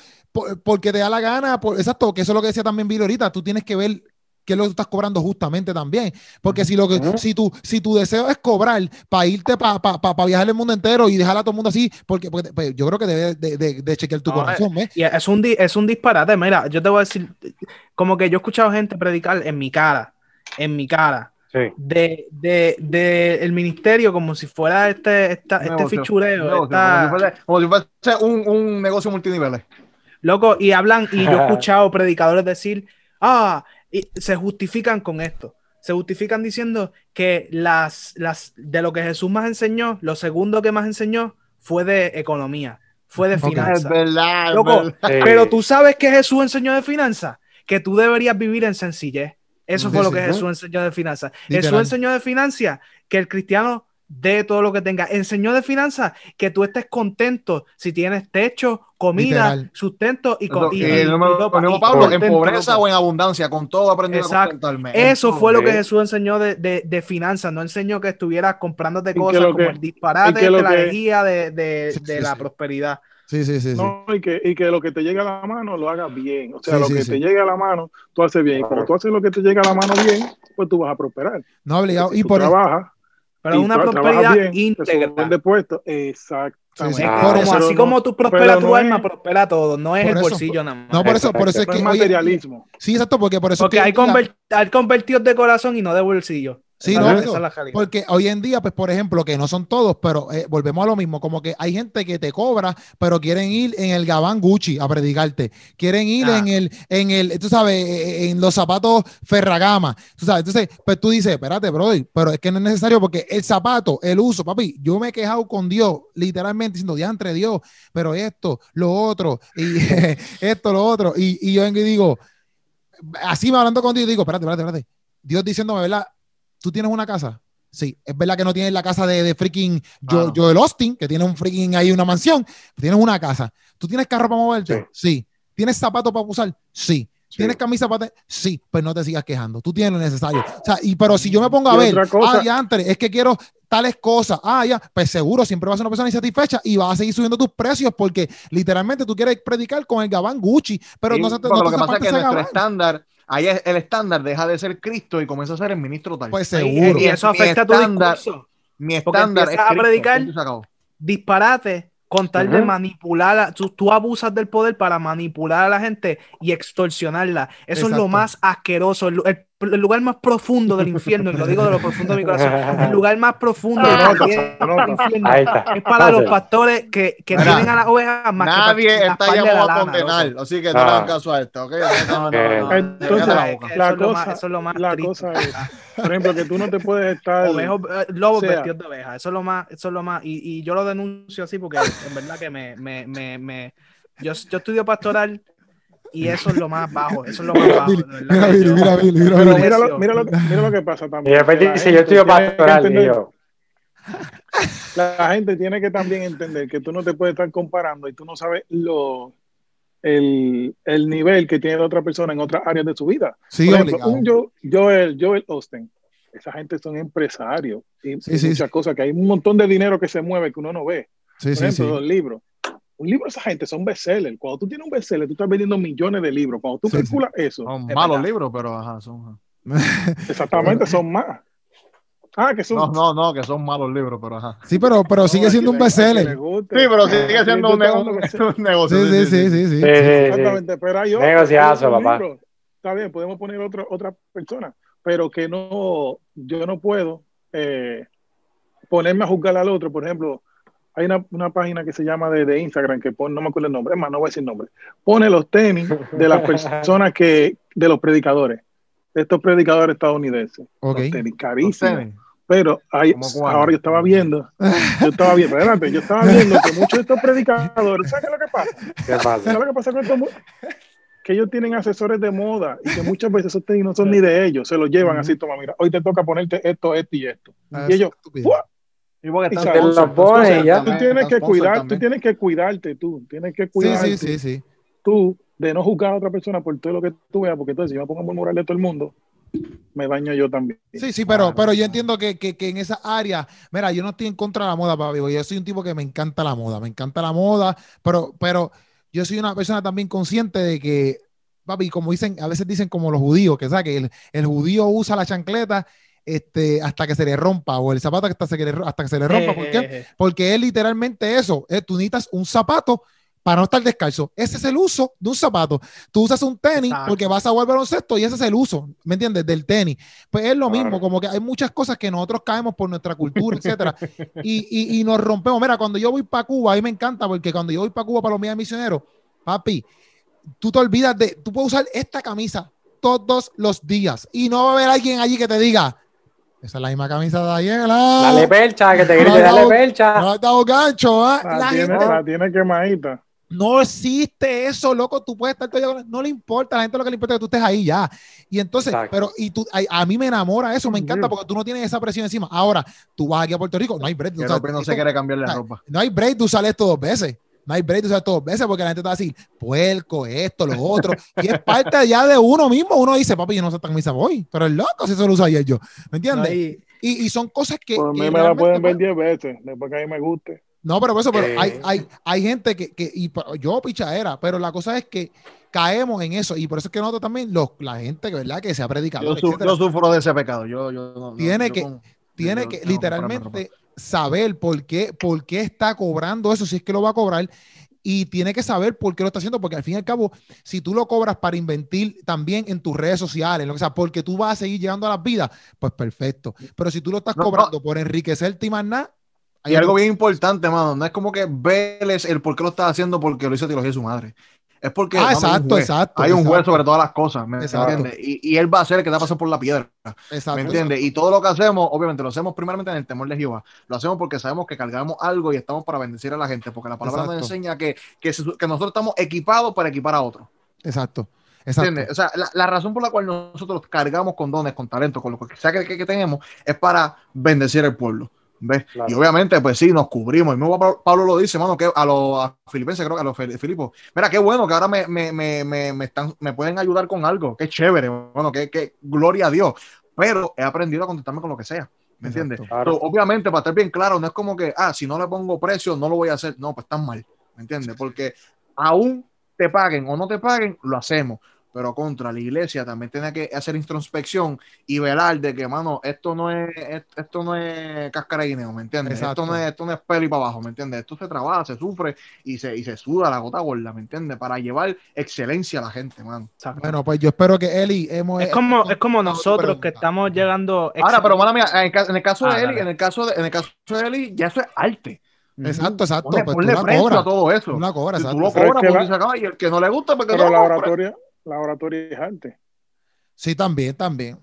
porque te da la gana, por, exacto, que eso es lo que decía también Bill ahorita, tú tienes que ver qué es lo que estás cobrando justamente también, porque si lo que, si tu, si tu deseo es cobrar para irte para pa, viajar el mundo entero y dejar a todo el mundo así, porque, pues, yo creo que debes de, de, chequear tu corazón, ¿ves? es un, es un disparate, mira, yo te voy a decir, como que yo he escuchado gente predicar en mi cara, en mi cara, de, de, de, el ministerio como si fuera este, este fichureo. Como, si fuese, un, un, negocio multinivel. Loco, y hablan, y yo he escuchado predicadores decir, ah, y se justifican con esto. Se justifican diciendo que las, las, de lo que Jesús más enseñó, lo segundo que más enseñó fue de economía, fue de finanzas. Loco, pero tú sabes que Jesús enseñó de finanzas, que tú deberías vivir en sencillez eso fue lo que Jesús enseñó de finanzas. Jesús enseñó de finanzas que el cristiano dé todo lo que tenga. Enseñó de finanzas que tú estés contento si tienes techo, comida, sustento y, con, Pablo, en pobreza o en abundancia, con todo aprendido Eso fue lo que Jesús enseñó de, de, de finanzas. No enseñó que estuvieras comprándote cosas como el disparate de la energía de, de la prosperidad. Sí, sí, sí. y, que, y que lo que te llega a la mano lo hagas bien. O sea, lo que te llega a la mano, tú haces bien. Y cuando tú haces lo que te llega a la mano bien, pues tú vas a prosperar. No, obligado. Y por trabajas. Pero una prosperidad íntegra. De puesto. Exactamente. así como tú prosperas tu alma, prospera todo. No es el bolsillo nada más. No, por eso, por eso es que. materialismo. sí, exacto, porque por eso. Porque hay, hay convertidos de corazón y no de bolsillo. Sí, no, porque hoy en día, pues, por ejemplo, que no son todos, pero eh, volvemos a lo mismo, como que hay gente que te cobra, pero quieren ir en el gabán Gucci a predicarte, quieren ir en el, en el, tú sabes, e, e, en los zapatos Ferragama, tú sabes, entonces, pues tú dices, espérate, brother, pero es que no es necesario porque el zapato, el uso, papi, yo me he quejado con Dios, literalmente diciendo, entre Dios, pero esto, lo otro, y esto, lo otro, y, y yo vengo y digo, así me hablando con Dios, digo, espérate, espérate, espérate, Dios diciéndome, ¿verdad? ¿Tú tienes una casa? Sí, es verdad que no tienes la casa de, de freaking ah. Joel Austin, que tiene un freaking ahí una mansión, tienes una casa. ¿Tú tienes carro para moverte? Sí. ¿Tienes zapatos para usar? Sí. ¿Tienes camisa para Sí, pues no te sigas quejando. Tú tienes lo necesario. O sea, y pero si yo me pongo a ver, ah, ya antes, es que quiero tales cosas, ah, ya, pues seguro siempre vas a ser una persona insatisfecha y vas a seguir subiendo tus precios porque literalmente tú quieres predicar con el gabán Gucci, pero no se te no Lo que pasa es que nuestro estándar ahí el estándar deja de ser Cristo y comienza a ser el ministro tal. Pues seguro. Y, eso afecta a tu discurso. Mi estándar es a predicar disparate con tal de manipular, tú, tú, abusas del poder para manipular a la gente y extorsionarla. Eso es lo más asqueroso, el, el, lugar más profundo del infierno, y lo digo de lo profundo de mi corazón, el lugar más profundo del infierno es para los pastores que, que tienen a las ovejas más Nadie que está llamado a condenar, así que no le hagan caso a esto, ¿ok? Entonces, la, cosa, eso es lo más, la cosa es, por ejemplo, que tú no te puedes estar... Ovejos, eh, lobos vestidos de oveja, eso es lo más, eso es lo más, y, y yo lo denuncio así porque en verdad que me, me, me, me yo, yo estudio pastoral y eso es lo más bajo, eso es lo más bajo. Mira, mira, mira, mira, lo, mira, lo, mira lo que pasa también. Y después dice, yo estudio pastoral, La gente tiene que también entender que tú no te puedes estar comparando y tú no sabes lo, el, el nivel que tiene la otra persona en otras áreas de su vida. Sí, Por ejemplo, un Joel, Joel Austin, esa gente son empresarios y, muchas cosas, que hay un montón de dinero que se mueve que uno no ve. Por ejemplo, los libros un libro de esa gente son bestsellers. Cuando tú tienes un bestseller, tú estás vendiendo millones de libros. Cuando tú calculas eso. Son malos libros, pero ajá, son. Exactamente, son más. Ah, que son. No, no, no, que son malos libros, pero ajá. Sí, pero, pero sigue siendo un bestseller. Sí, pero sigue siendo un, negocio. Sí, sí, sí, sí. Exactamente, pero hay otro. Negociazo, papá. Está bien, podemos poner otra, otra persona, pero que no, yo no puedo eh, ponerme a juzgar al otro. Por ejemplo, hay una, una, página que se llama de, de, Instagram que pone, no me acuerdo el nombre, es más, no voy a decir nombre, pone los tenis de las personas que, de los predicadores, de estos predicadores estadounidenses. Okay. Los tenis carísimos. Pero hay, ahora yo estaba viendo, yo estaba viendo, espérate, yo estaba viendo que muchos de estos predicadores, ¿sabes qué es lo que pasa? ¿Qué pasa? ¿Sabes lo que pasa con estos? Que ellos tienen asesores de moda y que muchas veces esos tenis no son ni de ellos, se los llevan así, toma, mira, hoy te toca ponerte esto, esto y esto. Ah, y ellos, y porque están lo pones ya. Tú tienes que cuidar, tú tienes que cuidarte tú, tienes que cuidarte. Sí, sí, sí, Tú de no juzgar a otra persona por todo lo que tú veas, porque entonces si yo me pongo a murmurar de todo el mundo, me daño yo también. Sí, sí, pero, pero yo entiendo que, que, que, en esa área, mira, yo no estoy en contra de la moda, papi, yo soy un tipo que me encanta la moda, me encanta la moda, pero, pero yo soy una persona también consciente de que, papi, como dicen, a veces dicen como los judíos, que, que el, el judío usa la chancleta este, hasta que se le rompa, o el zapato hasta, se le, hasta que se le rompa. ¿Por qué? Porque es literalmente eso. Eh, tú necesitas un zapato para no estar descalzo. Ese es el uso de un zapato. Tú usas un tenis porque vas a jugar baloncesto y ese es el uso, ¿me entiendes? Del tenis. Pues es lo mismo, como que hay muchas cosas que nosotros caemos por nuestra cultura, etcétera, y, y, nos rompemos. Mira, cuando yo voy para Cuba, a mí me encanta porque cuando yo voy para Cuba para los míos misioneros, papi, tú te olvidas de, tú puedes usar esta camisa todos los días y no va a haber alguien allí que te diga, esa es la misma camisa de ayer. Dale percha, que te grite, dale percha. No ha dado gancho, ¿eh? La, la, tiene, gente, la tiene quemadita. No existe eso, loco. Tú puedes estar todo No le importa. A la gente lo que le importa es que tú estés ahí ya. Y entonces, pero, y tú, a, a, mí me enamora eso, me encanta porque tú no tienes esa presión encima. Ahora, tú vas aquí a Puerto Rico, no hay break. no se quiere cambiar la ropa. No hay break, tú sales esto dos veces no hay break, o sea, dos veces porque la gente está así, puerco, esto, lo otro, y es parte ya de uno mismo. Uno dice, papi, yo no sé tan misa voy, pero es loco si eso lo uso ayer yo, ¿me entiendes? y, y, son cosas que. Por mí me la pueden ver 10 veces, después que a mí me guste. No, pero por eso, pero eh. hay, hay, hay gente que, que y yo pichadera, pero la cosa es que caemos en eso y por eso es que nosotros también, los, la gente que, ¿verdad? que se ha predicado. Yo, yo, sufro de ese pecado. Yo, yo, tiene que, tiene que literalmente saber por qué, por qué está cobrando eso, si es que lo va a cobrar, y tiene que saber por qué lo está haciendo, porque al fin y al cabo, si tú lo cobras para invertir también en tus redes sociales, lo que sea, porque tú vas a seguir llegando a las vidas, pues perfecto. Pero si tú lo estás cobrando por enriquecerte y más nada. Hay algo bien importante, mano. No es como que veles el por qué lo estás haciendo porque lo hizo teología de su madre es porque ah, exacto, hay, un exacto, hay un juez sobre todas las cosas, ¿me entiendes? Y, y, él va a ser el que te va a pasar por la piedra, ¿me entiendes? Y todo lo que hacemos, obviamente, lo hacemos primeramente en el temor de Jehová. Lo hacemos porque sabemos que cargamos algo y estamos para bendecir a la gente, porque la palabra nos enseña que, que, que, nosotros estamos equipados para equipar a otros. Exacto. ¿Entiendes? O sea, la, la, razón por la cual nosotros cargamos con dones, con talento, con lo que sea que, que tenemos, es para bendecir al pueblo. ¿Ves? Y obviamente, pues sí, nos cubrimos. Y mismo Pablo lo dice, mano, que a los filipenses, creo que a los filipos, mira, qué bueno que ahora me, me, me, me, están, me pueden ayudar con algo, qué chévere, bueno, qué, qué gloria a Dios. Pero he aprendido a contestarme con lo que sea. ¿Me entiendes? obviamente, para estar bien claro, no es como que, ah, si no le pongo precio, no lo voy a hacer. No, pues están mal. ¿Me entiendes? Porque aún te paguen o no te paguen, lo hacemos pero contra la iglesia también tiene que hacer introspección y velar de que, mano, esto no es, esto no es cáscara de guineo, ¿me entiendes? Esto no, es, esto no es peli para abajo, ¿me entiendes? Esto se trabaja, se sufre y se, y se suda la gota gorda, ¿me entiendes? Para llevar excelencia a la gente, mano. Bueno, pues yo espero que Eli hemos... Es como, es como nosotros que estamos llegando... Ahora, pero mala mía, en el, caso de ah, Eli, en el caso de, en el caso de Eli, ya eso es arte. Exacto, exacto. Ponle, pues ponle a todo eso. Tú la cobras, tú lo cobras, pues, y el que no le gusta, porque pues pero la oratoria, la oratoria es arte. Sí, también, también.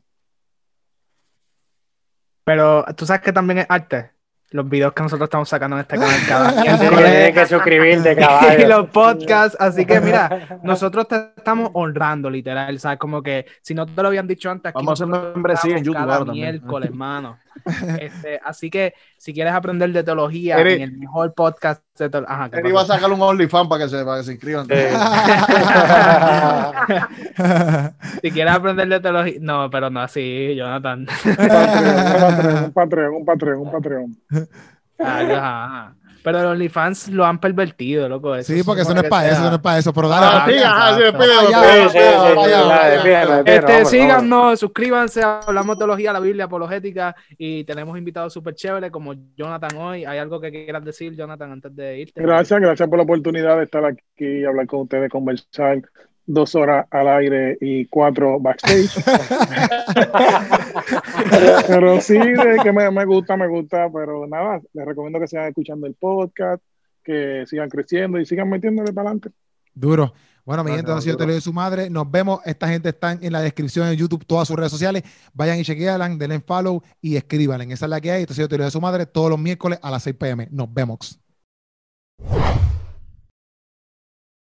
Pero tú sabes que también es arte. Los videos que nosotros estamos sacando en este canal cada Tienes que suscribirte, caballo. Y los podcasts. Así que mira, nosotros te estamos honrando, literal. ¿Sabes? Como que si no te lo habían dicho antes. Vamos a hacer membresía en YouTube. Cada miércoles, hermano. Este, así que si quieres aprender de teología en el mejor podcast de teología. Ajá, Él iba a sacar un OnlyFans para que se, para que se inscriban. si quieres aprender de teología. No, pero no así, Jonathan. un Patreon, un Patreon, un Patreon. Ajá. Pero los OnlyFans lo han pervertido, loco. sí, porque eso no es para eso, eso no es para eso. Pero dale. Este, síganos, suscríbanse, hablamos teología, la Biblia, apologética y tenemos invitados súper chéveres como Jonathan hoy. ¿Hay algo que quieras decir, Jonathan, antes de irte? Gracias, gracias por la oportunidad de estar aquí y hablar con ustedes, conversar dos horas al aire y cuatro backstage. pero sí, de que me, me, gusta, me gusta, pero nada, les recomiendo que sigan escuchando el podcast, que sigan creciendo y sigan metiéndole para adelante. Duro. Bueno, mi gente, no, yo te lo de su madre. Nos vemos. Esta gente está en la descripción de YouTube, todas sus redes sociales. Vayan y chequealan, denle follow y escríbanle. Esa es la que hay. Entonces yo te lo de su madre todos los miércoles a las 6 pm. Nos vemos.